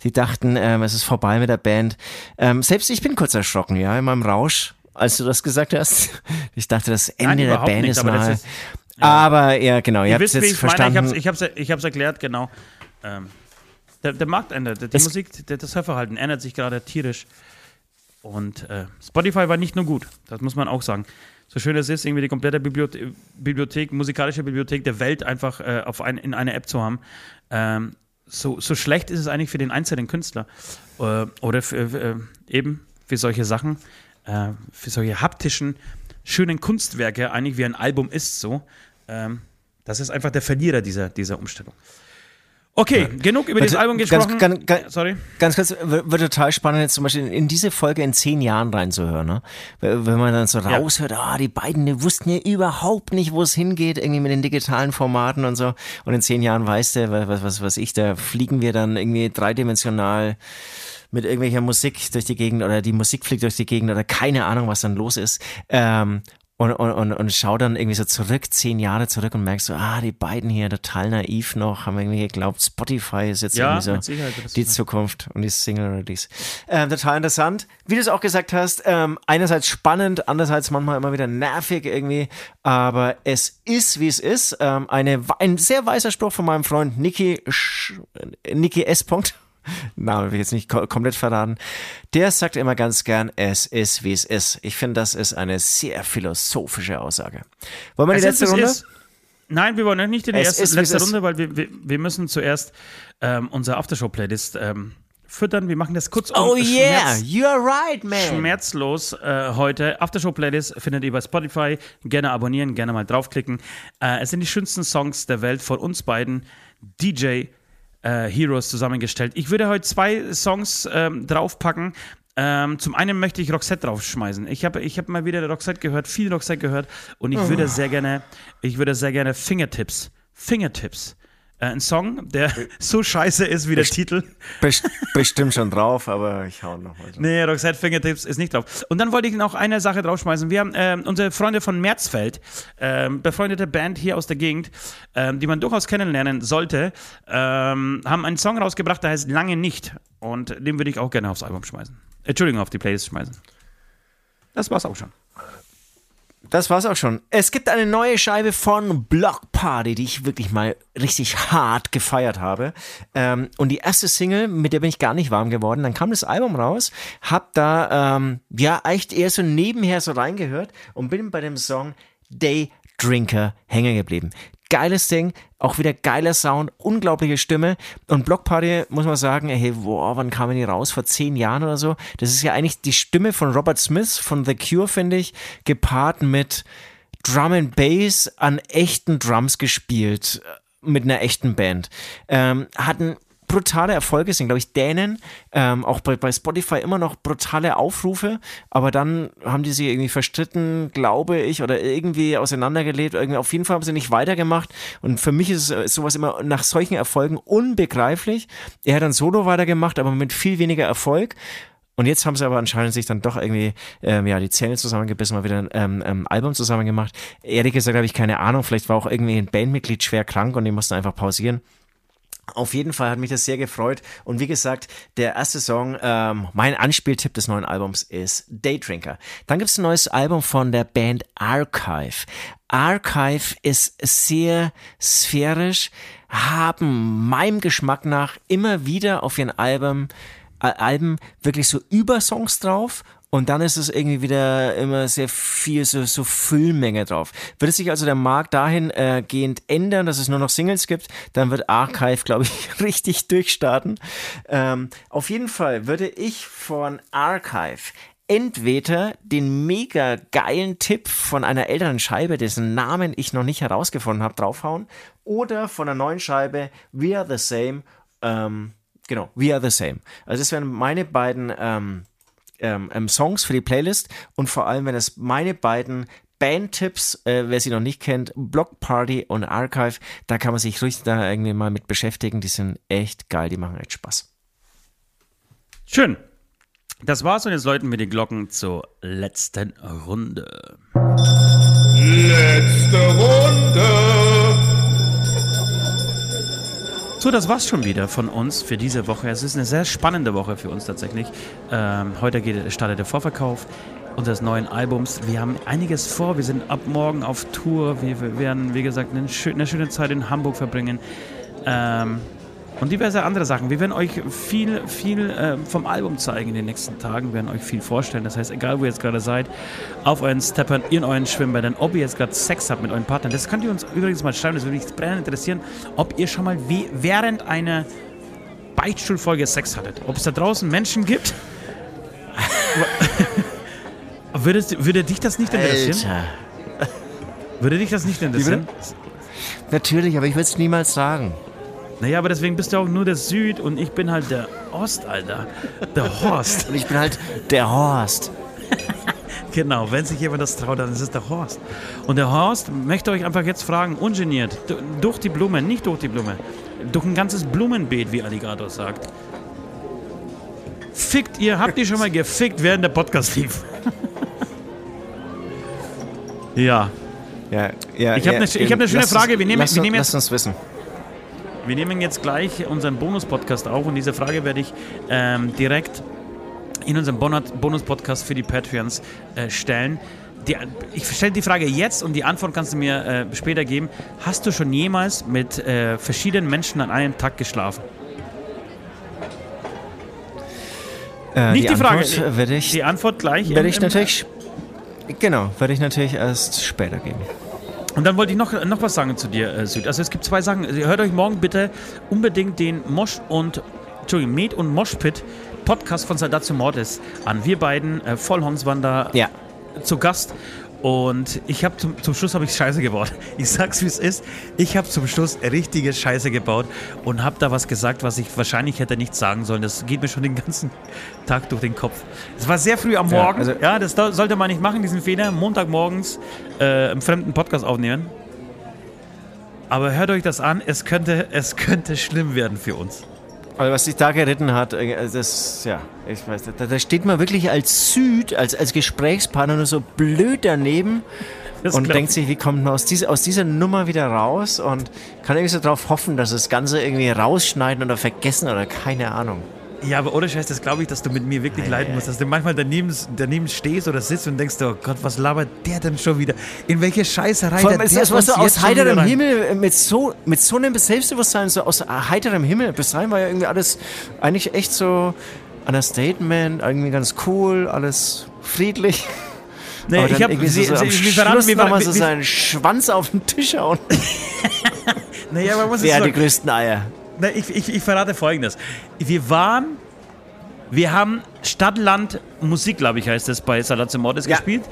Die dachten, ähm, es ist vorbei mit der Band. Ähm, selbst ich bin kurz erschrocken, ja, in meinem Rausch, als du das gesagt hast. Ich dachte, das Ende Nein, der Band nicht, ist aber mal. Ist, ja. Aber ja, genau, ihr, habt es jetzt verstanden. Meine, ich habe es ich hab's erklärt, genau. Ähm, der, der Markt ändert, die das Musik, der, das Hörverhalten ändert sich gerade tierisch. Und äh, Spotify war nicht nur gut, das muss man auch sagen. So schön es ist, irgendwie die komplette Bibliothek, Bibliothek musikalische Bibliothek der Welt einfach äh, auf ein, in einer App zu haben. Ähm, so, so schlecht ist es eigentlich für den einzelnen Künstler. Äh, oder für, äh, eben für solche Sachen, äh, für solche haptischen, schönen Kunstwerke, eigentlich wie ein Album ist so. Ähm, das ist einfach der Verlierer dieser, dieser Umstellung. Okay, ja. genug über das Album gesprochen. Ganz, ganz, Sorry. Ganz kurz, wird total spannend, jetzt zum Beispiel in diese Folge in zehn Jahren reinzuhören. Ne? Wenn man dann so raushört, ah, die beiden die wussten ja überhaupt nicht, wo es hingeht, irgendwie mit den digitalen Formaten und so. Und in zehn Jahren weißt du, was, was, was ich, da fliegen wir dann irgendwie dreidimensional mit irgendwelcher Musik durch die Gegend oder die Musik fliegt durch die Gegend oder keine Ahnung, was dann los ist. Ähm, und, und, und, und schau dann irgendwie so zurück, zehn Jahre zurück und merkst so, ah, die beiden hier total naiv noch, haben irgendwie geglaubt, Spotify ist jetzt ja, irgendwie so die Zukunft und die Single Release. Ähm, total interessant. Wie du es auch gesagt hast, ähm, einerseits spannend, andererseits manchmal immer wieder nervig irgendwie, aber es ist, wie es ist. Ähm, eine, ein sehr weißer Spruch von meinem Freund Niki, Sch, Niki S. Punkt. Name will ich jetzt nicht komplett verraten. Der sagt immer ganz gern, es ist, wie es ist. Ich finde, das ist eine sehr philosophische Aussage. Wollen wir die letzte ist, Runde? Ist, nein, wir wollen nicht in die erste, ist, letzte Runde, weil wir, wir, wir müssen zuerst ähm, unsere Aftershow-Playlist ähm, füttern. Wir machen das kurz Oh yeah, you're right, man. Schmerzlos äh, heute. Aftershow-Playlist findet ihr bei Spotify. Gerne abonnieren, gerne mal draufklicken. Äh, es sind die schönsten Songs der Welt von uns beiden. DJ äh, Heroes zusammengestellt. Ich würde heute zwei Songs ähm, draufpacken. Ähm, zum einen möchte ich Roxette draufschmeißen. Ich habe ich hab mal wieder Roxette gehört, viel Roxette gehört und ich oh. würde sehr gerne, ich würde sehr gerne Fingertips, Fingertips äh, ein Song, der so scheiße ist wie Best, der Titel. Best, bestimmt schon drauf, aber ich hau noch mal. Nee, Roxette Fingertips ist nicht drauf. Und dann wollte ich noch eine Sache draufschmeißen. Wir haben äh, unsere Freunde von Merzfeld, äh, befreundete Band hier aus der Gegend, äh, die man durchaus kennenlernen sollte, ähm, haben einen Song rausgebracht, der heißt Lange nicht. Und den würde ich auch gerne aufs Album schmeißen. Entschuldigung, auf die Playlist schmeißen. Das war's auch schon. Das war's auch schon. Es gibt eine neue Scheibe von Block Party, die ich wirklich mal richtig hart gefeiert habe. Ähm, und die erste Single, mit der bin ich gar nicht warm geworden. Dann kam das Album raus, hab da ähm, ja echt eher so nebenher so reingehört und bin bei dem Song Day Drinker hängen geblieben. Geiles Ding, auch wieder geiler Sound, unglaubliche Stimme. Und Block Party, muss man sagen, hey, boah, wann kamen die raus? Vor zehn Jahren oder so? Das ist ja eigentlich die Stimme von Robert Smith von The Cure, finde ich, gepaart mit Drum and Bass an echten Drums gespielt mit einer echten Band. Ähm, hatten brutale Erfolge, sind, glaube ich, Dänen, ähm, auch bei, bei Spotify immer noch brutale Aufrufe, aber dann haben die sich irgendwie verstritten, glaube ich, oder irgendwie auseinandergelebt. Irgendwie, auf jeden Fall haben sie nicht weitergemacht und für mich ist sowas immer nach solchen Erfolgen unbegreiflich. Er hat dann Solo weitergemacht, aber mit viel weniger Erfolg. Und jetzt haben sie aber anscheinend sich dann doch irgendwie ähm, ja, die Zähne zusammengebissen, mal wieder ein ähm, ähm, Album zusammen gemacht. Ehrlich gesagt habe ich keine Ahnung, vielleicht war auch irgendwie ein Bandmitglied schwer krank und die mussten einfach pausieren. Auf jeden Fall hat mich das sehr gefreut. Und wie gesagt, der erste Song, ähm, mein Anspieltipp des neuen Albums ist Daydrinker. Dann gibt es ein neues Album von der Band Archive. Archive ist sehr sphärisch, haben meinem Geschmack nach immer wieder auf ihren Album, äh, Alben wirklich so Übersongs drauf und dann ist es irgendwie wieder immer sehr viel so, so Füllmenge drauf. Würde sich also der Markt dahingehend äh, ändern, dass es nur noch Singles gibt, dann wird Archive, glaube ich, richtig durchstarten. Ähm, auf jeden Fall würde ich von Archive entweder den mega geilen Tipp von einer älteren Scheibe, dessen Namen ich noch nicht herausgefunden habe, draufhauen, oder von einer neuen Scheibe We Are the Same. Ähm, genau, We Are the Same. Also das wären meine beiden ähm, ähm, ähm, Songs für die Playlist und vor allem, wenn es meine beiden Bandtipps, äh, wer sie noch nicht kennt, Block Party und Archive, da kann man sich richtig da irgendwie mal mit beschäftigen. Die sind echt geil, die machen echt Spaß. Schön. Das war's und jetzt läuten wir die Glocken zur letzten Runde. Letzte Runde. So, das war's schon wieder von uns für diese Woche. Es ist eine sehr spannende Woche für uns tatsächlich. Ähm, heute geht, startet der Vorverkauf unseres neuen Albums. Wir haben einiges vor. Wir sind ab morgen auf Tour. Wir, werden, wie gesagt, eine schöne Zeit in Hamburg verbringen. Ähm, und diverse andere Sachen. Wir werden euch viel, viel äh, vom Album zeigen in den nächsten Tagen. Wir werden euch viel vorstellen. Das heißt, egal wo ihr jetzt gerade seid, auf euren Steppern, in euren Schwimmbädern, ob ihr jetzt gerade Sex habt mit euren Partnern. Das könnt ihr uns übrigens mal schreiben. Das würde mich brennend interessieren, ob ihr schon mal wie, während einer Beichtstuhlfolge Sex hattet. Ob es da draußen Menschen gibt. würde, würde dich das nicht interessieren? Alter. Würde dich das nicht interessieren? Natürlich, aber ich würde es niemals sagen. Naja, aber deswegen bist du auch nur der Süd und ich bin halt der Ost, Alter. Der Horst. und ich bin halt der Horst. genau, wenn sich jemand das traut, dann ist es der Horst. Und der Horst möchte euch einfach jetzt fragen, ungeniert, durch die Blume, nicht durch die Blume, durch ein ganzes Blumenbeet, wie Alligator sagt. Fickt ihr, habt ihr schon mal gefickt, während der Podcast lief? ja. Ja, ja. Ich habe ja, eine, hab eine schöne Frage. Wir nehmen, lass, wir nehmen jetzt, lass uns wissen. Wir nehmen jetzt gleich unseren Bonus-Podcast auf und diese Frage werde ich ähm, direkt in unserem Bonus-Podcast für die Patreons äh, stellen. Die, ich stelle die Frage jetzt und die Antwort kannst du mir äh, später geben. Hast du schon jemals mit äh, verschiedenen Menschen an einem Tag geschlafen? Äh, Nicht die, die Frage, werde ich, die Antwort gleich. Werde ich natürlich, genau, werde ich natürlich erst später geben. Und dann wollte ich noch, noch was sagen zu dir, äh, Süd. Also es gibt zwei Sachen. Hört euch morgen bitte unbedingt den Mosch und, Entschuldigung, Med und Moschpit Podcast von Sadat Mordes an. Wir beiden äh, da ja. zu Gast und ich habe zum, zum Schluss habe ich Scheiße gebaut. Ich sag's wie es ist. Ich habe zum Schluss richtige Scheiße gebaut und habe da was gesagt, was ich wahrscheinlich hätte nicht sagen sollen. Das geht mir schon den ganzen Tag durch den Kopf. Es war sehr früh am Morgen. Ja, also ja das sollte man nicht machen, diesen Fehler. Montagmorgens äh, im fremden Podcast aufnehmen. Aber hört euch das an. Es könnte, es könnte schlimm werden für uns. Aber was sich da geritten hat, äh, das, ja, ich weiß nicht, da, steht man wirklich als Süd, als, als Gesprächspartner nur so blöd daneben das und denkt sich, wie kommt man aus, diese, aus dieser Nummer wieder raus? Und kann irgendwie so darauf hoffen, dass das Ganze irgendwie rausschneiden oder vergessen oder keine Ahnung. Ja, aber ohne Scheiß, das glaube ich, dass du mit mir wirklich leiden musst, dass du manchmal daneben, daneben stehst oder sitzt und denkst, oh Gott, was labert der denn schon wieder? In welche Scheißerei Vor allem der ist der das, was so aus heiterem Himmel, äh, mit so, mit so einem Selbstbewusstsein, so aus heiterem Himmel. Bis dahin war ja irgendwie alles eigentlich echt so Understatement, irgendwie ganz cool, alles friedlich. Nee, Aber ich habe so, so am sie, wir verraten, Schluss wir, wir, so seinen Schwanz auf den Tisch hauen. naja, man muss es Wer hat die sagen. größten Eier? Na, ich, ich, ich verrate folgendes. Wir waren, wir haben Stadt-Land Musik, glaube ich, heißt es, bei Salat Mordes Ja. gespielt.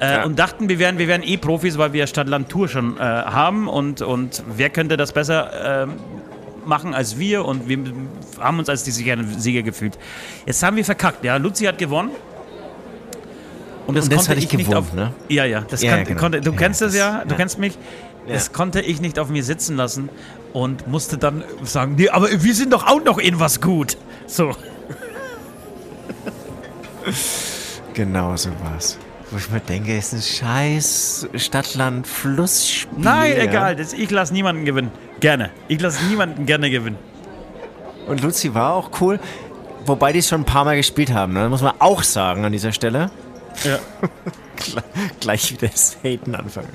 Äh, Ja. Und dachten, wir wären, wir wären eh Profis, weil wir Stadt-Land Tour schon äh, haben. Und, und wer könnte das besser ähm, machen als wir? Und wir haben uns als die Sieger, Sieger gefühlt. Jetzt haben wir verkackt. Ja, Luzi hat gewonnen. Und das, Und das konnte ich ich nicht gewonnen, auf. ne? Ja, ja, das Ja, kann, genau. konnte, du kennst das das- ja, du kennst mich. Das konnte ich nicht auf mir sitzen lassen und musste dann sagen, nee, aber wir sind doch auch noch in was gut. So. Genau so war's. Wo ich mir denke, es ist ein scheiß Stadtland-Flussspiel. Nein, ja. egal, das, ich lasse niemanden gewinnen. Gerne. Ich lasse niemanden gerne gewinnen. Und Luzi war auch cool, wobei die es schon ein paar Mal gespielt haben. Ne? Muss man auch sagen an dieser Stelle. Ja. Gleich wieder das Haten anfangen.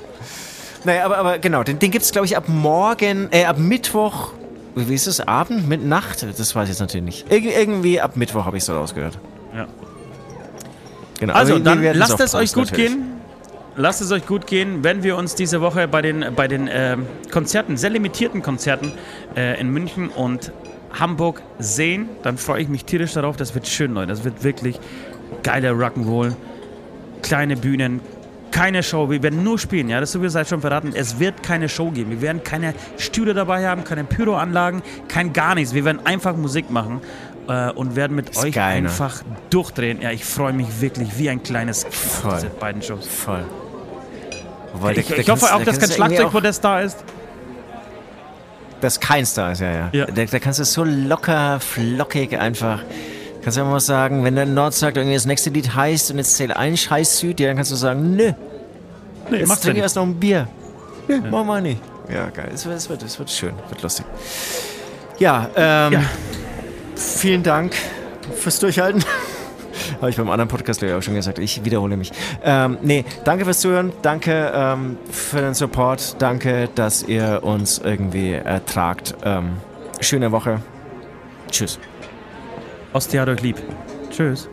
Naja, aber, aber genau, den, den gibt es, glaube ich, ab morgen, äh, ab Mittwoch. Wie ist es? Abend? Mit Nacht? Das weiß ich jetzt natürlich nicht. Ir irgendwie ab Mittwoch habe ich so rausgehört. Ja. Genau. Also, wir dann werden lasst es euch gut natürlich. gehen. Lasst es euch gut gehen, wenn wir uns diese Woche bei den, bei den ähm, Konzerten, sehr limitierten Konzerten äh, in München und Hamburg sehen. Dann freue ich mich tierisch darauf. Das wird schön, Leute. Das wird wirklich geiler Rock'n'Roll. Kleine Bühnen, keine Show. Wir werden nur spielen, ja. Das ist sowieso schon verraten. Es wird keine Show geben. Wir werden keine Stühle dabei haben, keine Pyroanlagen, kein gar nichts. Wir werden einfach Musik machen äh, und werden mit Ist euch geil, ne? einfach durchdrehen. Ja, ich freue mich wirklich wie ein kleines Kind Voll. diese beiden Shows. Voll. Wobei, Ich, da ich hoffe auch, da dass kein Schlagzeugpodest da ist. Dass keins da ist, ja, ja. Ja. Da, da kannst du so locker, flockig einfach. Kannst du einfach mal sagen, wenn der Nord sagt, irgendwie das nächste Lied heißt und jetzt zählt ein Scheiß Süd, ja, dann kannst du sagen, nö, Nee, jetzt trinke ich erst noch ein Bier. Nö, mach mal nicht. Ja, geil. Es wird, es wird, es wird schön, wird lustig. Ja, ähm, Ja. vielen Dank fürs Durchhalten. Habe ich beim anderen Podcast ja auch schon gesagt. Ich wiederhole mich. Ähm, nee, danke fürs Zuhören. Danke ähm, für den Support. Danke, dass ihr uns irgendwie ertragt. Ähm, schöne Woche. Tschüss. Ostia hat lieb. Tschüss.